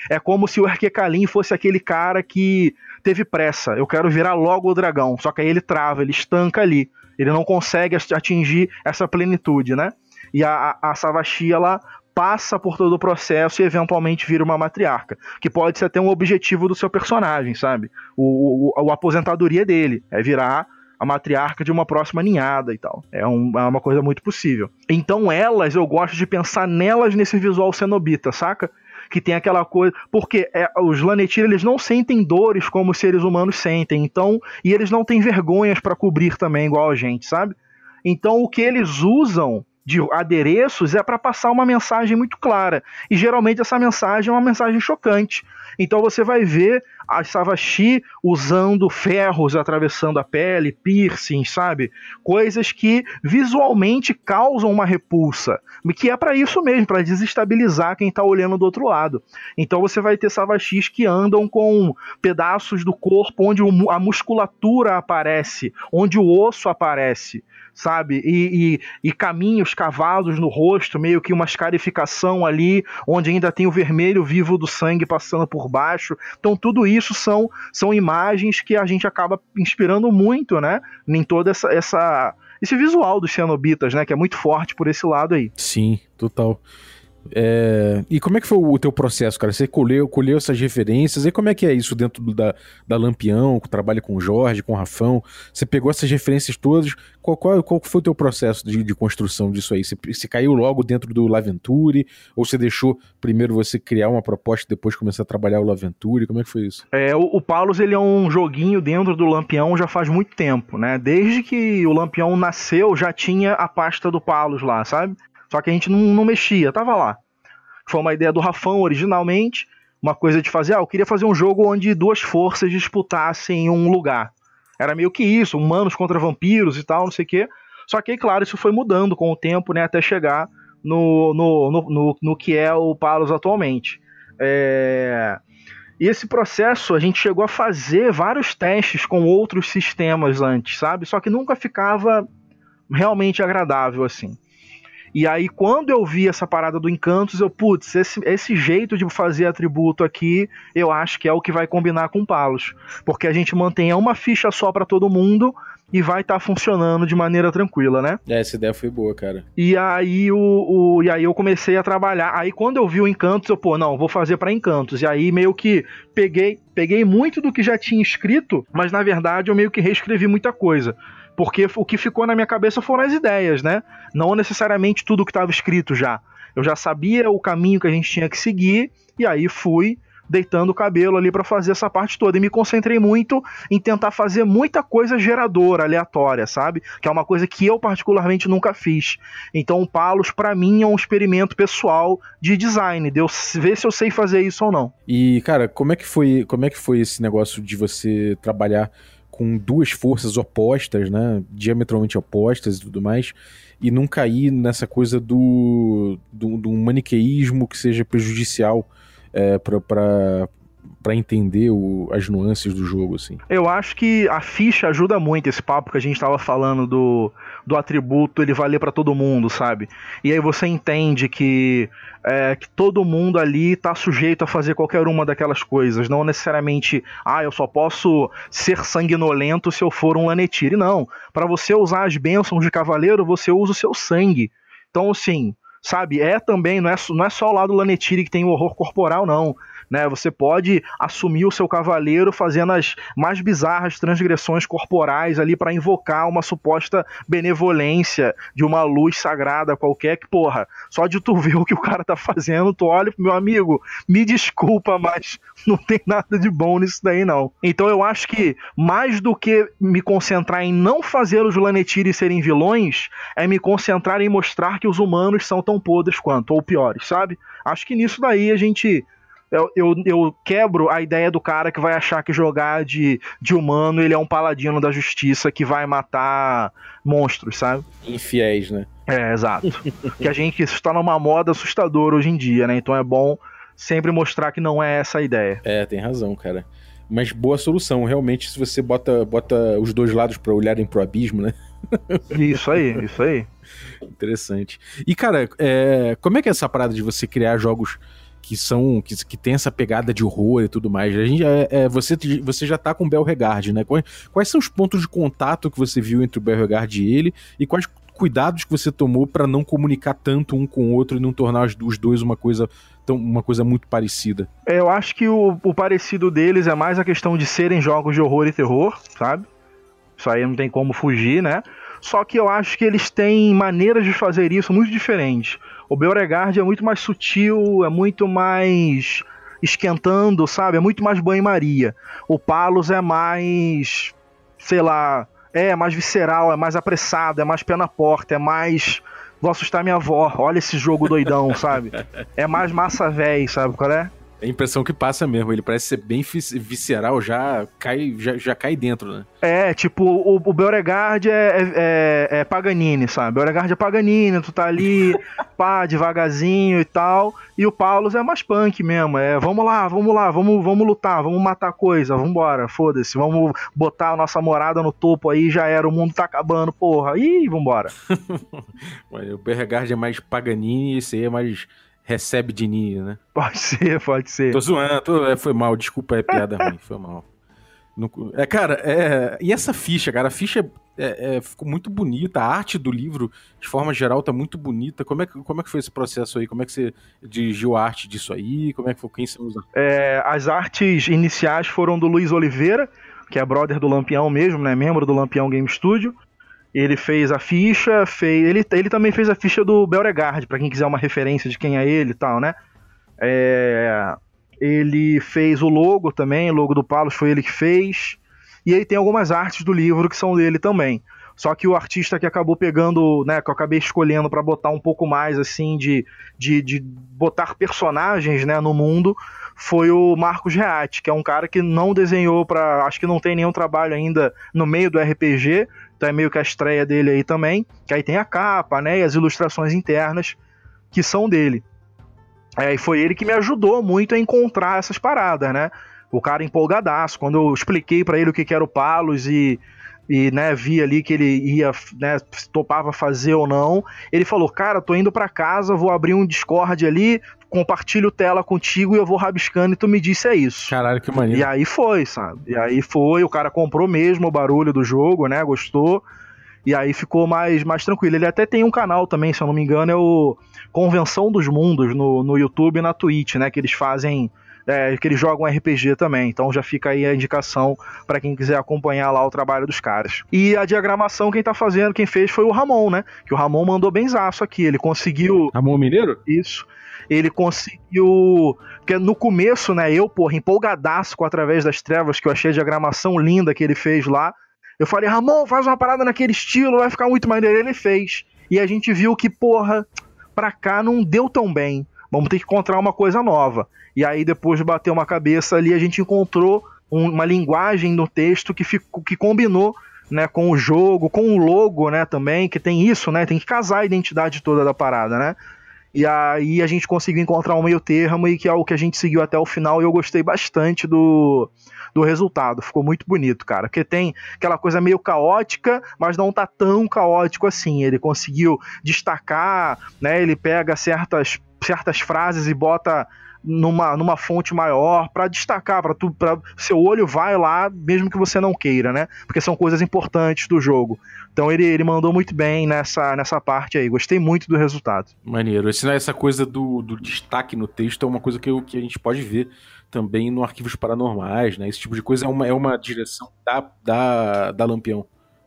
É como se o Erkekalim fosse aquele cara que teve pressa, eu quero virar logo o dragão, só que aí ele trava, ele estanca ali, ele não consegue atingir essa plenitude, né? E a, a, Savashi, ela passa por todo o processo e eventualmente vira uma matriarca. Que pode ser até um objetivo do seu personagem, sabe? O, o, a aposentadoria dele é virar a matriarca de uma próxima ninhada e tal. É, um, é, uma coisa muito possível. Então elas, eu gosto de pensar nelas nesse visual cenobita, saca? Que tem aquela coisa. Porque é, os Lanetir, eles não sentem dores como os seres humanos sentem. Então. E eles não têm vergonhas para cobrir também, igual a gente, sabe? Então o que eles usam de adereços é para passar uma mensagem muito clara. E geralmente essa mensagem é uma mensagem chocante. Então você vai ver a Savashi usando ferros atravessando a pele, piercing, sabe? Coisas que visualmente causam uma repulsa, que é para isso mesmo, para desestabilizar quem está olhando do outro lashis Então você vai ter Savashis que andam com pedaços do corpo onde a musculatura aparece, onde o osso aparece sabe? E, e, e, caminhos cavados no rosto, meio que uma escarificação ali, onde ainda tem o vermelho vivo do sangue passando por baixo. Então, tudo isso são, são imagens que a gente acaba inspirando muito, né? Em toda essa. essa esse visual dos cenobitas, né? Que é muito forte por esse lado aí. Sim, total. É... E como é que foi o teu processo, cara? Você colheu, colheu essas referências, e como é que é isso dentro da, da Lampião, que trabalha com o Jorge, com o Rafão? Você pegou essas referências todas, qual, qual, qual foi o teu processo de, de construção disso aí? Você, você, caiu logo dentro do Laventure, ou você deixou primeiro você criar uma proposta e depois começar a trabalhar o Laventure? Como é que foi isso? É, o, o Paulus, ele é um joguinho dentro do Lampião já faz muito tempo, né? Desde que o Lampião nasceu, já tinha a pasta do Paulus lá, sabe? Só que a gente não, não mexia, tava lá. Foi uma ideia do Rafão originalmente, uma coisa de fazer, ah, eu queria fazer um jogo onde duas forças disputassem um lugar. Era meio que isso, humanos contra vampiros e tal, não sei o quê. Só que, claro, isso foi mudando com o tempo, né, até chegar no, no, no, no, no que é o Palos atualmente. É... E esse processo a gente chegou a fazer vários testes com outros sistemas antes, sabe? Só que nunca ficava realmente agradável assim. E aí, quando eu vi essa parada do Encantos, eu, putz, esse, esse jeito de fazer atributo aqui, eu acho que é o que vai combinar com Palos. Porque a gente mantém uma ficha só para todo mundo e vai estar tá funcionando de maneira tranquila, né? É, essa ideia foi boa, cara. E aí, o, o, e aí eu comecei a trabalhar. Aí quando eu vi o Encantos, eu, pô, não, vou fazer para Encantos. E aí meio que peguei, peguei muito do que já tinha escrito, mas na verdade eu meio que reescrevi muita coisa porque o que ficou na minha cabeça foram as ideias, né? Não necessariamente tudo que estava escrito já. Eu já sabia o caminho que a gente tinha que seguir e aí fui deitando o cabelo ali para fazer essa parte toda e me concentrei muito em tentar fazer muita coisa geradora, aleatória, sabe? Que é uma coisa que eu particularmente nunca fiz. Então o Palos para mim é um experimento pessoal de design, de eu ver se eu sei fazer isso ou não. E cara, como é que foi, como é que foi esse negócio de você trabalhar com duas forças opostas, né, diametralmente opostas e tudo mais, e não cair nessa coisa do, do, do maniqueísmo que seja prejudicial é, para para entender o, as nuances do jogo, assim. Eu acho que a ficha ajuda muito esse papo que a gente estava falando do, do atributo ele valer para todo mundo, sabe? E aí você entende que, é, que todo mundo ali tá sujeito a fazer qualquer uma daquelas coisas, não necessariamente, ah, eu só posso ser sanguinolento se eu for um Lanetire, não. Para você usar as bênçãos de cavaleiro, você usa o seu sangue. Então, assim, sabe, é também, não é, não é só o lado Lanetire que tem o horror corporal, não né? Você pode assumir o seu cavaleiro fazendo as mais bizarras transgressões corporais ali para invocar uma suposta benevolência de uma luz sagrada qualquer que, porra, só de tu [laughs] ver o que o cara tá fazendo, tu olha, meu amigo, me desculpa, mas [laughs] não tem nada de bom nisso daí não. Então eu acho que mais do que me concentrar em não fazer os Lanetiri serem vilões, é me concentrar em mostrar que os humanos são tão podres quanto, ou piores, sabe? Acho que nisso daí a gente eu, eu, eu, quebro a ideia do cara que vai achar que jogar de, de humano ele é um paladino da justiça que vai matar monstros, sabe? Infiéis, né? É, exato. [laughs] que a gente está numa moda assustadora hoje em dia, né? Então é bom sempre mostrar que não é essa a ideia. É, tem razão, cara. Mas boa solução, realmente, se você bota, bota os dois lados para olharem pro abismo, né? [laughs] Isso aí, isso aí. Interessante. E, cara, é, como é que é essa parada de você criar jogos que são que, que tem essa pegada de horror e tudo mais. A gente é, é, você, você já tá com o Belregard, né? Quais, quais são os pontos de contato que você viu entre o Belregard e ele e quais cuidados que você tomou para não comunicar tanto um com o outro e não tornar os dois uma coisa tão, uma coisa muito parecida? É, eu acho que o, o parecido deles é mais a questão de serem jogos de horror e terror, sabe? Isso aí não tem como fugir, né? Só que eu acho que eles têm maneiras de fazer isso muito diferentes. O Beauregard é muito mais sutil, é muito mais esquentando, sabe? É muito mais banho-maria. O Palos é mais, sei lá, é mais visceral, é mais apressado, é mais pé na porta, é mais vou assustar minha avó, olha esse jogo doidão, sabe? [laughs] É mais massa véi, sabe qual é? É a impressão que passa mesmo, ele parece ser bem visceral, já cai, já, já cai dentro, né? É, tipo, o, o Beauregard é, é, é, é Paganini, sabe? Beauregard é Paganini, tu tá ali, [laughs] pá, devagarzinho e tal. E o Paulo é mais punk mesmo, é vamos lá, vamos lá, vamos, vamos lutar, vamos matar coisa, vambora, foda-se, vamos botar a nossa morada no topo aí, já era, o mundo tá acabando, porra, ih, vambora. [laughs] o Beauregard é mais Paganini e esse aí é mais recebe de ninho, né? Pode ser, pode ser. Tô zoando, tô, é, foi mal, desculpa, é piada ruim, foi mal. é, cara, é, e essa ficha, cara, a ficha é, é, ficou muito bonita, a arte do livro, de forma geral, tá muito bonita. Como é, que, como é que foi esse processo aí? Como é que você dirigiu a arte disso aí? Como é que foi? Quem você usa? É, as artes iniciais foram do Luiz Oliveira, que é brother do Lampião mesmo, né? Membro do Lampião Game Studio. Ele fez a ficha, fez, ele, ele também fez a ficha do Beauregard, para quem quiser uma referência de quem é ele e tal, né? É, ele fez o logo também, o logo do Palos foi ele que fez. E aí tem algumas artes do livro que são dele também. Só que o artista que acabou pegando, né, que eu acabei escolhendo para botar um pouco mais assim de, de, de, botar personagens, né, no mundo, foi o Marcos Reati, que é um cara que não desenhou para, acho que não tem nenhum trabalho ainda no meio do RPG, então é meio que a estreia dele aí também. Que aí tem a capa, né? E as ilustrações internas que são dele. É, e foi ele que me ajudou muito a encontrar essas paradas, né? O cara empolgadaço. Quando eu expliquei para ele o que, que era o Palos e e né, vi ali que ele ia, né, topava fazer ou não. Ele falou: "Cara, tô indo para casa, vou abrir um Discord ali, compartilho tela contigo e eu vou rabiscando e tu me disse é isso". Caralho, que maneiro. E aí foi, sabe? E aí foi, o cara comprou mesmo o barulho do jogo, né? Gostou. E aí ficou mais, mais tranquilo. Ele até tem um canal também, se eu não me engano, é o Convenção dos Mundos no, no YouTube e na Twitch, né? Que eles fazem é, que eles jogam RPG também. Então já fica aí a indicação para quem quiser acompanhar lá o trabalho dos caras. E a diagramação, quem tá fazendo, quem fez foi o Ramon, né? Que o Ramon mandou benzaço aqui. Ele conseguiu. Ramon Mineiro? Isso ele conseguiu. Porque no começo, né, eu, porra, empolgadaço com Através das Trevas, que eu achei a diagramação linda que ele fez lá. Eu falei, Ramon, faz uma parada naquele estilo, vai ficar muito maneiro. Ele fez. E a gente viu que, porra, pra cá não deu tão bem. Vamos ter que encontrar uma coisa nova. E aí, depois de bater uma cabeça ali, a gente encontrou um, uma linguagem no texto que, ficou, que combinou né, com o jogo, com o logo, né, também, que tem isso, né, tem que casar a identidade toda da parada, né. E aí a gente conseguiu encontrar um meio termo e que é o que a gente seguiu até o final e eu gostei bastante do, do resultado. Ficou muito bonito, cara. Porque tem aquela coisa meio caótica, mas não tá tão caótico assim. Ele conseguiu destacar, né? Ele pega certas, certas frases e bota numa, numa fonte maior para destacar, para tu, para seu olho vai lá, mesmo que você não queira, né? Porque são coisas importantes do jogo. Então ele, ele mandou muito bem nessa, nessa parte aí. Gostei muito do resultado. Maneiro. Esse, essa coisa do, do destaque no texto é uma coisa que, que a gente pode ver também no Arquivos Paranormais, né? Esse tipo de coisa é uma, é uma direção da, da, da Lampião.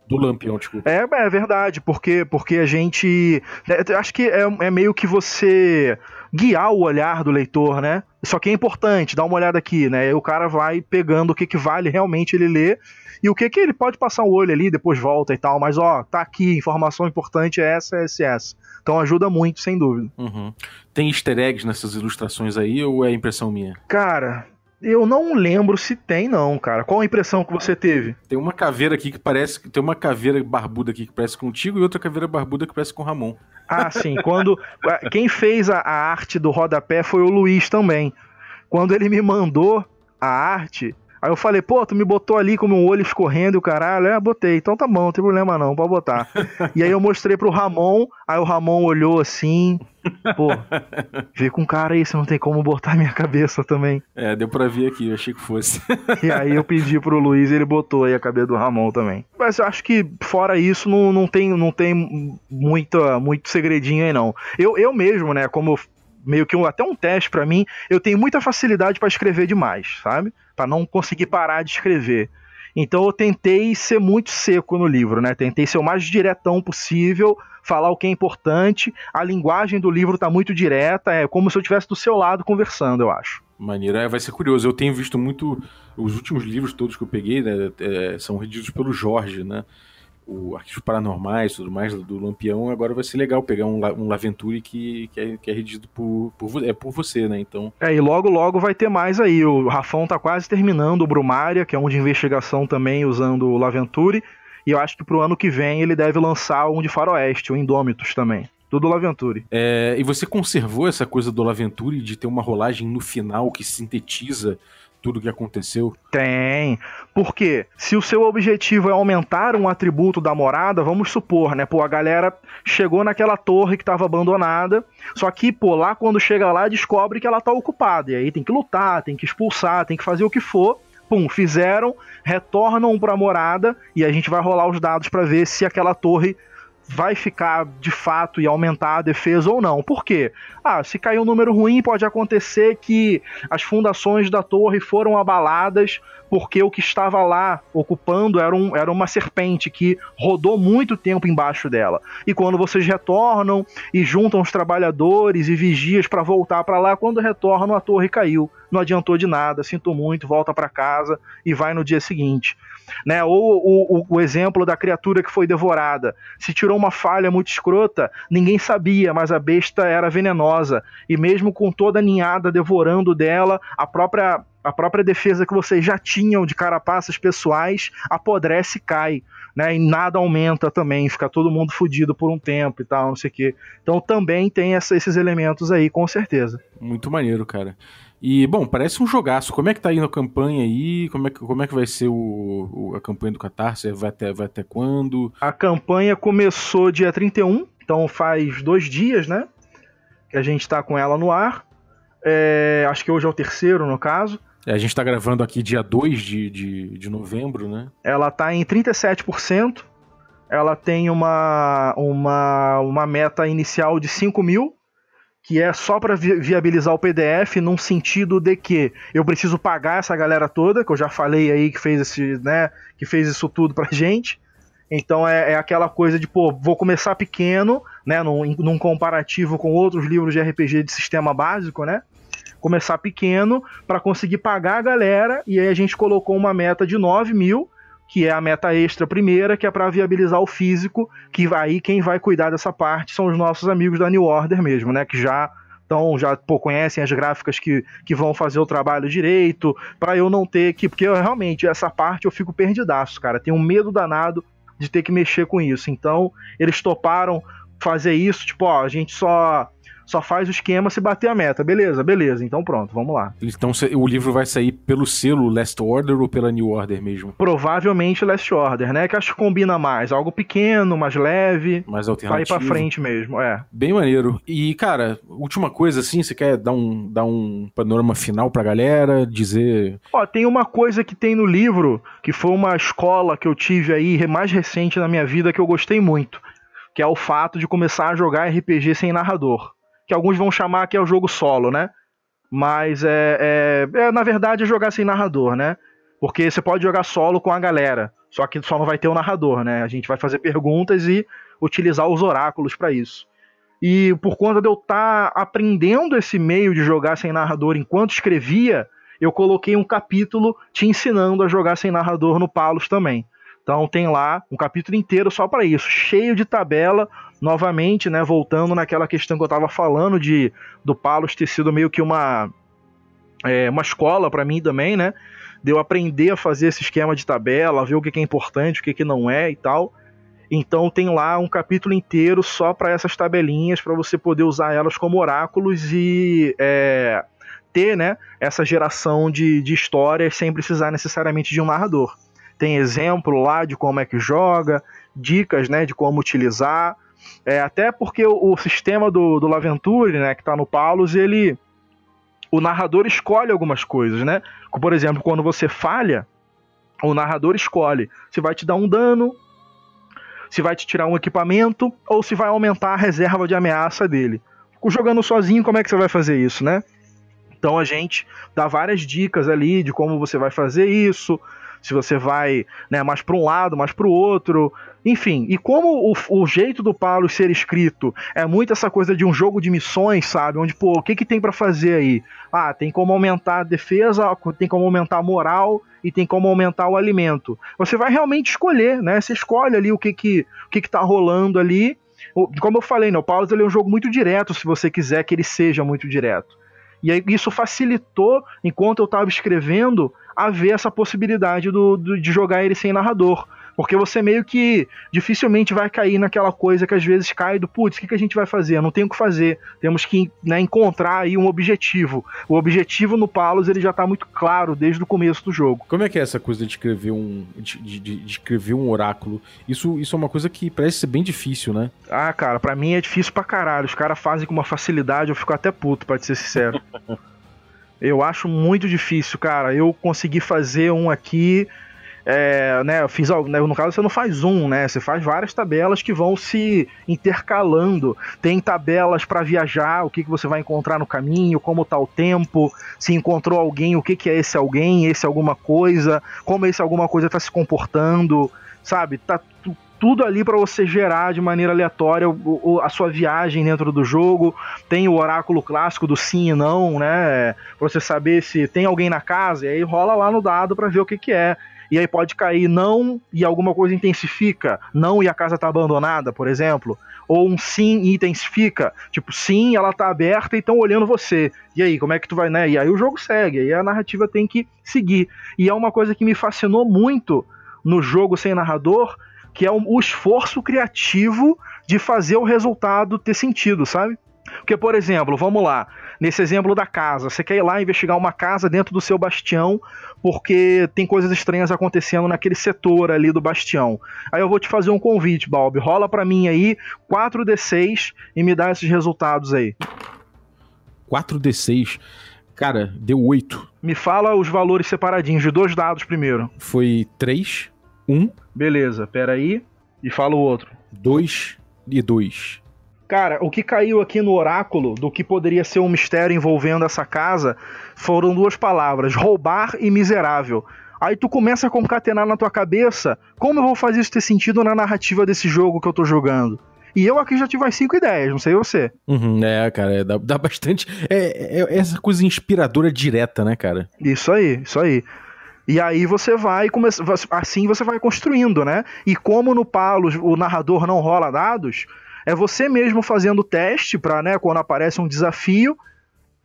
Do Lampião, desculpa. É, é verdade, porque, porque a gente. É, acho que é, é meio que você guiar o olhar do leitor, né? isso aqui é importante, dá uma olhada aqui, né? Aí o cara vai pegando o que, que vale realmente ele ler e o que, que ele pode passar o olho ali, depois volta e tal, mas ó, tá aqui, informação importante é essa, essa, essa. Então ajuda muito, sem dúvida. Uhum. Tem easter eggs nessas ilustrações aí ou é impressão minha? Cara, eu não lembro se tem, não, cara. Qual a impressão que você teve? Tem uma caveira aqui que parece. Tem uma caveira barbuda aqui que parece contigo e outra caveira barbuda que parece com o Ramon. Ah, sim. Quando. Quem fez a, a arte do rodapé foi o Luiz também. Quando ele me mandou a arte, Aí eu falei, pô, tu me botou ali com meu olho escorrendo e o caralho. É, botei. Então tá bom, não tem problema não, pode botar. [laughs] e aí eu mostrei pro Ramon, aí o Ramon olhou assim, pô, vê com cara aí, você não tem como botar minha cabeça também. É, deu pra ver aqui, eu achei que fosse. [laughs] e aí eu pedi pro Luiz e ele botou aí a cabeça do Ramon também. Mas eu acho que fora isso, não, não tem, não tem muita, muito segredinho aí não. Eu, eu mesmo, né, como meio que um, até um teste para mim, eu tenho muita facilidade para escrever demais, sabe? Para não conseguir parar de escrever. Então eu tentei ser muito seco no livro, né? Tentei ser o mais diretão possível, falar o que é importante. A linguagem do livro tá muito direta, é como se eu estivesse do seu lado conversando, eu acho. Maneiro, é, vai ser curioso. Eu tenho visto muito. Os últimos livros todos que eu peguei né, é, são redigidos pelo Jorge, né? O Arquivos Paranormais tudo mais do Lampião, agora vai ser legal pegar um, um Laventure que, que, é, que é redigido por, por, é por você, né? Então. É, e logo logo vai ter mais aí. O Rafão tá quase terminando o Brumária, que é um de investigação também usando o Laventure. E eu acho que pro ano que vem ele deve lançar um de Faroeste, o Indômitos também. Tudo Laventure. É, e você conservou essa coisa do Laventure de ter uma rolagem no final que sintetiza tudo que aconteceu? Tem. Porque se o seu objetivo é aumentar um atributo da morada, vamos supor, né? Pô, a galera chegou naquela torre que estava abandonada, só que, pô, lá quando chega lá descobre que ela tá ocupada. E aí tem que lutar, tem que expulsar, tem que fazer o que for. Pum, fizeram, retornam pra morada e a gente vai rolar os dados para ver se aquela torre vai ficar de fato e aumentar a defesa ou não. Por quê? Ah, se cair um número ruim, pode acontecer que as fundações da torre foram abaladas porque o que estava lá ocupando era, um, era uma serpente que rodou muito tempo embaixo dela. E quando vocês retornam e juntam os trabalhadores e vigias para voltar para lá, quando retornam a torre caiu. Não adiantou de nada, sinto muito, volta para casa e vai no dia seguinte. Né? Ou o, o, exemplo da criatura que foi devorada. Se tirou uma falha muito escrota, ninguém sabia, mas a besta era venenosa. E mesmo com toda a ninhada devorando dela, a própria a própria defesa que vocês já tinham de carapaças pessoais apodrece e cai. Né, e nada aumenta também, fica todo mundo fudido por um tempo e tal, não sei o quê. Então também tem essa, esses elementos aí, com certeza. Muito maneiro, cara. E, bom, parece um jogaço. Como é que tá indo a campanha aí? Como é que, como é que vai ser o, o a campanha do Catarse? Vai até, vai até quando? A campanha começou dia 31, então faz dois dias, né? Que a gente tá com ela no ar. É, acho que hoje é o terceiro, no caso. É, a gente está gravando aqui dia 2 de, de, de novembro, né? Ela está em 37%. Ela tem uma, uma, uma meta inicial de 5 mil, que é só para vi viabilizar o PDF, num sentido de que eu preciso pagar essa galera toda, que eu já falei aí que fez, esse, né, que fez isso tudo pra [laughs] gente. Então é, é, aquela coisa de, pô, vou começar pequeno, né, num, num comparativo com outros livros de RPG de sistema básico, né? começar pequeno para conseguir pagar a galera, e aí a gente colocou uma meta de 9 mil, que é a meta extra primeira, que é para viabilizar o físico, que aí quem vai cuidar dessa parte são os nossos amigos da New Order mesmo, né, que já então já pô, conhecem as gráficas que, que vão fazer o trabalho direito, para eu não ter que, porque eu, realmente essa parte eu fico perdidaço, cara, tenho um medo danado de ter que mexer com isso. Então, eles toparam fazer isso, tipo, ó, a gente só só faz o esquema se bater a meta. Beleza, beleza. Então pronto, vamos lá. Então o livro vai sair pelo selo Last Order ou pela New Order mesmo? Provavelmente Last Order, né? Que acho que combina mais. Algo pequeno, mais leve. Mais alternativo. Ir pra frente mesmo, é. Bem maneiro. E, cara, última coisa assim, você quer dar um, dar um panorama final pra galera? Dizer. Ó, tem uma coisa que tem no livro, que foi uma escola que eu tive aí mais recente na minha vida que eu gostei muito. Que é o fato de começar a jogar RPG sem narrador que alguns vão chamar que é o jogo solo, né? Mas é, é, é, na verdade jogar sem narrador, né? Porque você pode jogar solo com a galera, só que só não vai ter o narrador, né? A gente vai fazer perguntas e utilizar os oráculos para isso. E por conta de eu estar tá aprendendo esse meio de jogar sem narrador enquanto escrevia, eu coloquei um capítulo te ensinando a jogar sem narrador no Palos também. Então tem lá um capítulo inteiro só para isso, cheio de tabela, novamente, né, voltando naquela questão que eu estava falando de do Palos ter sido meio que uma é, uma escola para mim também, né? De eu aprender a fazer esse esquema de tabela, ver o que é importante, o que, que não é e tal. Então tem lá um capítulo inteiro só para essas tabelinhas, para você poder usar elas como oráculos e é, ter né, essa geração de, de histórias sem precisar necessariamente de um narrador. Tem exemplo lá de como é que joga, dicas né, de como utilizar. É, até porque o, o, sistema do, do Laventure, né, que está no Paulus, ele. O narrador escolhe algumas coisas, né? Por exemplo, quando você falha, o narrador escolhe se vai te dar um dano, se vai te tirar um equipamento ou se vai aumentar a reserva de ameaça dele. Jogando sozinho, como é que você vai fazer isso, né? Então a gente dá várias dicas ali de como você vai fazer isso, se você vai né, mais para um lado, mais para o outro. Enfim, e como o, o, jeito do Paulo ser escrito é muito essa coisa de um jogo de missões, sabe? Onde, pô, o que, que tem para fazer aí? Ah, tem como aumentar a defesa, tem como aumentar a moral e tem como aumentar o alimento. Você vai realmente escolher, né? Você escolhe ali o que que, o que, que tá rolando ali. Como eu falei, né, o Paulo ele é um jogo muito direto, se você quiser que ele seja muito direto. E aí isso facilitou, enquanto eu estava escrevendo, a ver essa possibilidade do, do, de jogar ele sem narrador. Porque você meio que dificilmente vai cair naquela coisa que às vezes cai do putz, o que, que a gente vai fazer? Não tem o que fazer. Temos que né, encontrar aí um objetivo. O objetivo no Palos ele já está muito claro desde o começo do jogo. Como é que é essa coisa de escrever um, de, de, de escrever um oráculo? Isso, isso é uma coisa que parece ser bem difícil, né? Ah, cara, para mim é difícil pra caralho. Os caras fazem com uma facilidade, eu fico até puto, pra te ser sincero. [laughs] eu acho muito difícil, cara. Eu consegui fazer um aqui é, né, eu fiz né, no caso você não faz um, né? Você faz várias tabelas que vão se intercalando. Tem tabelas para viajar, o que, que você vai encontrar no caminho, como tá o tempo, se encontrou alguém, o que, que é esse alguém, esse alguma coisa, como esse alguma coisa tá se comportando, sabe? Tá tudo ali para você gerar de maneira aleatória a sua viagem dentro do jogo. Tem o oráculo clássico do sim e não, né? Pra você saber se tem alguém na casa, e aí rola lá no dado para ver o que, que é e aí pode cair não e alguma coisa intensifica, não e a casa tá abandonada, por exemplo, ou um sim e intensifica, tipo, sim, ela tá aberta e estão olhando você. E aí, como é que tu vai, né? E aí o jogo segue, aí a narrativa tem que seguir. E é uma coisa que me fascinou muito no jogo sem narrador, que é o esforço criativo de fazer o resultado ter sentido, sabe? Porque, por exemplo, vamos lá, nesse exemplo da casa, você quer ir lá investigar uma casa dentro do seu bastião, porque tem coisas estranhas acontecendo naquele setor ali do bastião. Aí eu vou te fazer um convite, Balbi. Rola para mim aí 4d6 e me dá esses resultados aí. 4d6. Cara, deu 8. Me fala os valores separadinhos de dois dados primeiro. Foi 3, 1. Beleza, pera aí. E fala o outro. 2 e 2. Cara, o que caiu aqui no oráculo do que poderia ser um mistério envolvendo essa casa foram duas palavras: roubar e miserável. Aí tu começa a concatenar na tua cabeça como eu vou fazer isso ter sentido na narrativa desse jogo que eu tô jogando. E eu aqui já tive as cinco ideias, não sei você. Uhum, é, cara, é, dá, dá, bastante. É, é, é, essa coisa inspiradora direta, né, cara? Isso aí, isso aí. E aí você vai começar. Assim você vai construindo, né? E como no Palos o narrador não rola dados, é você mesmo fazendo teste para, né, quando aparece um desafio,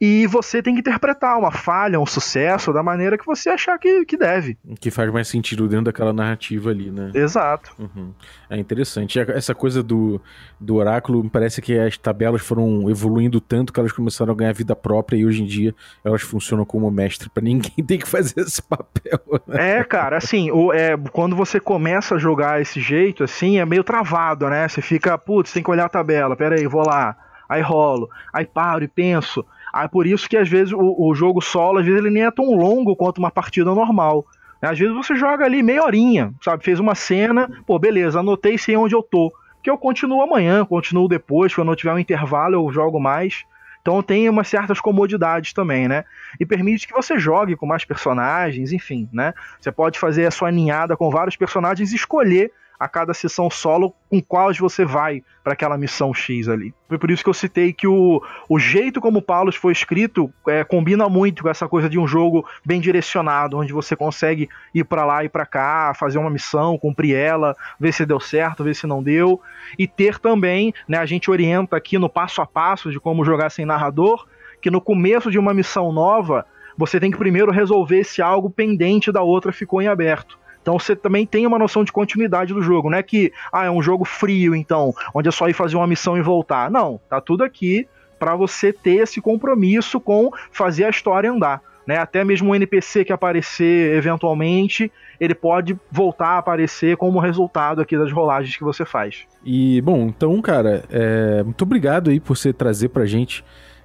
e você tem que interpretar uma falha, um sucesso, da maneira que você achar que, que deve. Que faz mais sentido dentro daquela narrativa ali, né? Exato. Uhum. É interessante. Essa coisa do, do oráculo, me parece que as tabelas foram evoluindo tanto que elas começaram a ganhar vida própria e hoje em dia elas funcionam como mestre para ninguém [laughs] ter que fazer esse papel. Né? É, cara, assim, o, é, quando você começa a jogar esse jeito, assim, é meio travado, né? Você fica, putz, tem que olhar a tabela, pera aí, vou lá. Aí rolo, aí paro e penso. Aí por isso que às vezes o, o jogo solo, às vezes ele nem é tão longo quanto uma partida normal. Às vezes você joga ali meia horinha, sabe? Fez uma cena, pô, beleza, anotei, sei onde eu tô. Que eu continuo amanhã, continuo depois, quando eu tiver um intervalo eu jogo mais. Então tem umas certas comodidades também, né? E permite que você jogue com mais personagens, enfim, né? Você pode fazer a sua ninhada com vários personagens e escolher a cada sessão solo com quais você vai para aquela missão X ali. Foi por isso que eu citei que o, o jeito como o Paulus foi escrito é, combina muito com essa coisa de um jogo bem direcionado, onde você consegue ir para lá e para cá, fazer uma missão, cumprir ela, ver se deu certo, ver se não deu, e ter também, né, a gente orienta aqui no passo a passo de como jogar sem narrador, que no começo de uma missão nova, você tem que primeiro resolver se algo pendente da outra ficou em aberto. Então você também tem uma noção de continuidade do jogo, não é que ah, é um jogo frio, então, onde é só ir fazer uma missão e voltar. Não, tá tudo aqui para você ter esse compromisso com fazer a história andar. Né? Até mesmo um NPC que aparecer eventualmente, ele pode voltar a aparecer como resultado aqui das rolagens que você faz. E, bom, então, cara, é... muito obrigado aí por você trazer pra gente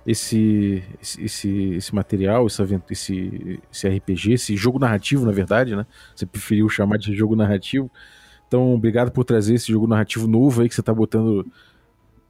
esse, esse, esse material, esse, esse, RPG, esse jogo narrativo, na verdade, né? Você preferiu chamar de jogo narrativo. Então, obrigado por trazer esse jogo narrativo novo aí que você tá botando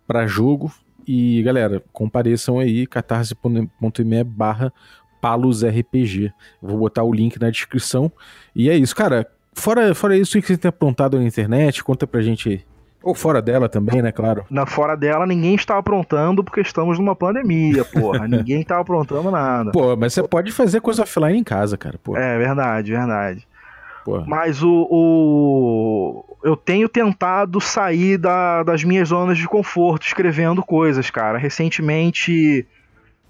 para jogo. E, galera, compareçam aí, catarse.me barra palusrpg. Vou botar o link na descrição. E é isso, cara. Fora, fora isso, o que você tem aprontado na internet? Conta pra gente aí. Ou fora dela também, né, claro. Na fora dela, ninguém está aprontando porque estamos numa pandemia, porra. [laughs] ninguém está aprontando nada. Pô, mas você pode fazer coisa offline em casa, cara, pô. É, verdade, verdade. Porra. Mas o, o, Eu tenho tentado sair da, das minhas zonas de conforto escrevendo coisas, cara. Recentemente,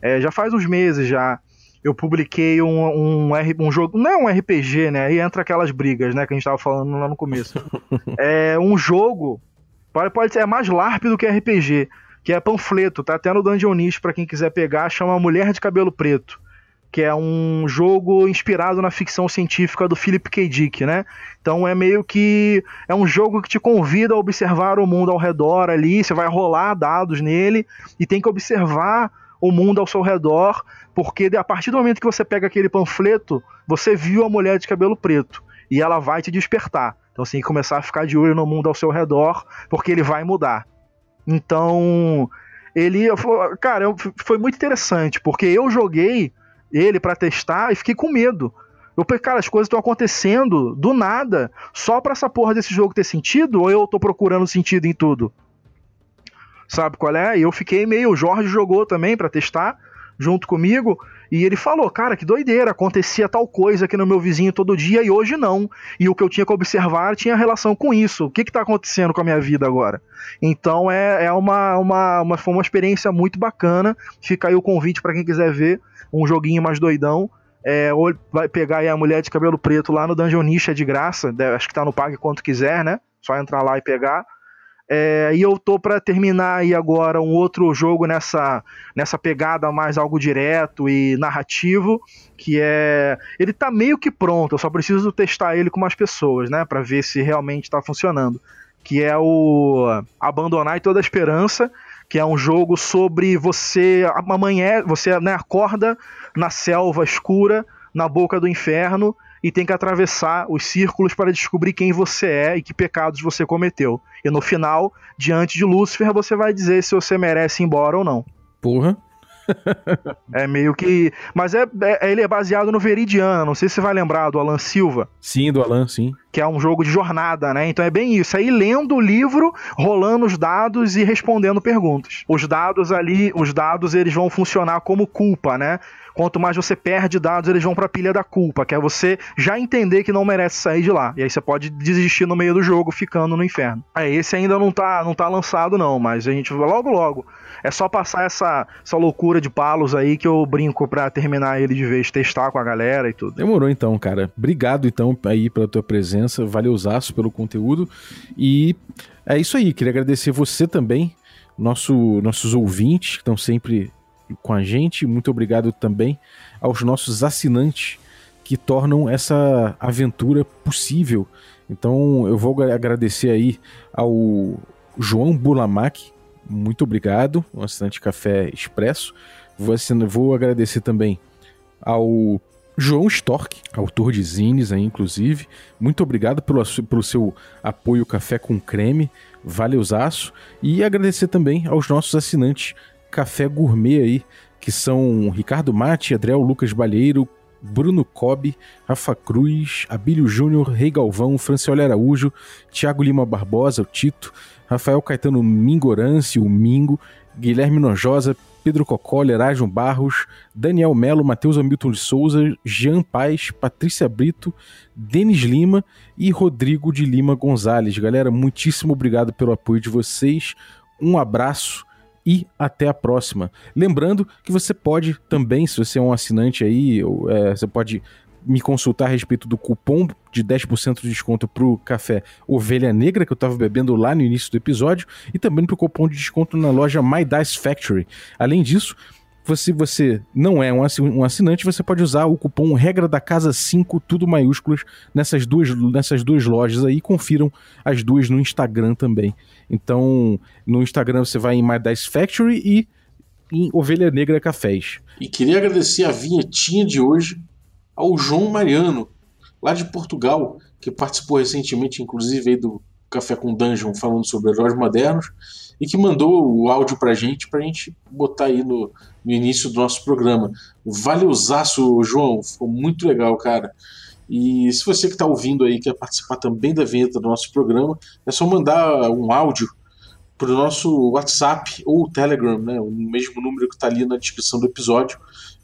é, já faz uns meses já, eu publiquei um, um, um, jogo. Não é um RPG, né? Aí entra aquelas brigas, né? Que a gente tava falando lá no começo. [laughs] é um jogo Pode, ser é mais LARP do que RPG, que é panfleto, tá até no Dungeonist para quem quiser pegar, chama Mulher de Cabelo Preto, que é um jogo inspirado na ficção científica do Philip K. Dick, né? Então é meio que é um jogo que te convida a observar o mundo ao redor ali, você vai rolar dados nele e tem que observar o mundo ao seu redor, porque a partir do momento que você pega aquele panfleto, você viu a mulher de cabelo preto e ela vai te despertar. Então que começar a ficar de olho no mundo ao seu redor, porque ele vai mudar. Então, ele. Cara, foi muito interessante, porque eu joguei ele para testar e fiquei com medo. Eu pensei, cara, as coisas estão acontecendo do nada, só pra essa porra desse jogo ter sentido, ou eu tô procurando sentido em tudo? Sabe qual é? E eu fiquei meio. O Jorge jogou também para testar junto comigo. E ele falou, cara, que doideira, acontecia tal coisa aqui no meu vizinho todo dia e hoje não. E o que eu tinha que observar tinha relação com isso. O que está acontecendo com a minha vida agora? Então é, é uma, uma, uma, foi uma experiência muito bacana. Fica aí o convite para quem quiser ver um joguinho mais doidão. É, ou vai pegar aí a mulher de cabelo preto lá no Dungeon Niche, é de graça. Acho que tá no Pague quanto quiser, né? Só entrar lá e pegar. É, e eu tô para terminar aí agora um outro jogo nessa, nessa pegada mais algo direto e narrativo, que é ele tá meio que pronto, eu só preciso testar ele com mais pessoas, né, para ver se realmente tá funcionando, que é o Abandonar toda a esperança, que é um jogo sobre você amanhã, você né, acorda na selva escura, na boca do inferno e tem que atravessar os círculos para descobrir quem você é e que pecados você cometeu. E no final, diante de Lúcifer, você vai dizer se você merece ir embora ou não. Porra. [laughs] é meio que. Mas é, é, ele é baseado no Veridiana. Não sei se você vai lembrar do Alan Silva. Sim, do Alan, sim. Que é um jogo de jornada, né? Então é bem isso. Aí lendo o livro, rolando os dados e respondendo perguntas. Os dados ali, os dados eles vão funcionar como culpa, né? Quanto mais você perde dados, eles vão pra pilha da culpa, que é você já entender que não merece sair de lá. E aí você pode desistir no meio do jogo, ficando no inferno. É, esse ainda não tá, não tá lançado, não, mas a gente logo logo. É só passar essa, essa loucura de palos aí que eu brinco pra terminar ele de vez, testar com a galera e tudo. Demorou então, cara. Obrigado então aí pela tua presença, valeuzaço pelo conteúdo. E é isso aí, queria agradecer você também, nosso, nossos ouvintes que estão sempre com a gente. Muito obrigado também aos nossos assinantes que tornam essa aventura possível. Então eu vou agradecer aí ao João Bulamac, muito obrigado, um assinante Café Expresso. Vou, assinar, vou agradecer também ao João Stork, autor de zines aí, inclusive. Muito obrigado pelo, pelo seu apoio Café com Creme, valeuzaço. E agradecer também aos nossos assinantes Café Gourmet aí, que são Ricardo Mate, Adriel Lucas Balheiro, Bruno Cobb, Rafa Cruz, Abílio Júnior, Rei Galvão, Franciola Araújo, Thiago Lima Barbosa, o Tito, Rafael Caetano Mingorance, o Mingo, Guilherme Nojosa, Pedro Cocoli, Erasmo Barros, Daniel Melo, Matheus Hamilton de Souza, Jean Paz, Patrícia Brito, Denis Lima e Rodrigo de Lima Gonzalez. Galera, muitíssimo obrigado pelo apoio de vocês. Um abraço e até a próxima. Lembrando que você pode também, se você é um assinante aí, ou, é, você pode me consultar a respeito do cupom de 10% de desconto pro café Ovelha Negra, que eu tava bebendo lá no início do episódio, e também pro cupom de desconto na loja My Dice Factory. Além disso, se você não é um assinante, você pode usar o cupom Regra da Casa 5, tudo maiúsculas, nessas duas, nessas duas lojas aí. Confiram as duas no Instagram também. Então, no Instagram você vai em My Dice Factory e em Ovelha Negra Cafés. E queria agradecer a vinhetinha de hoje ao João Mariano, lá de Portugal, que participou recentemente, inclusive, do Café com Dungeon, falando sobre heróis modernos, e que mandou o áudio pra gente, pra gente botar aí no, no início do nosso programa. Valeuzaço, João, ficou muito legal, cara. E se você que está ouvindo aí quer participar também da vinheta do nosso programa, é só mandar um áudio para o nosso WhatsApp ou Telegram, né, o mesmo número que está ali na descrição do episódio,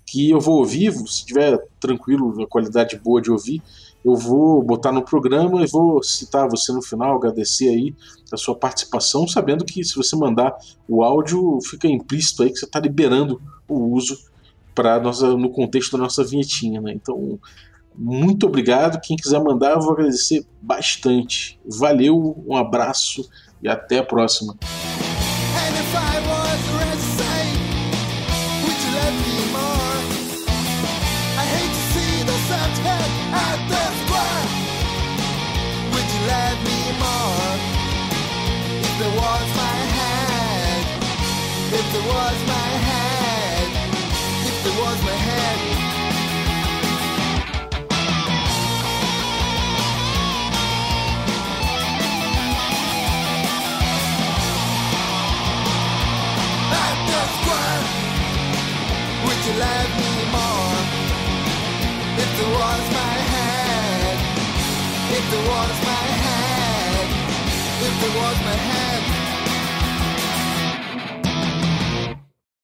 que eu vou ouvir, se tiver tranquilo, a qualidade boa de ouvir, eu vou botar no programa e vou citar você no final, agradecer aí a sua participação, sabendo que se você mandar o áudio, fica implícito aí que você está liberando o uso para no contexto da nossa vinhetinha, né? Então, muito obrigado. Quem quiser mandar, eu vou agradecer bastante. Valeu, um abraço e até a próxima. If there was my head if there was my head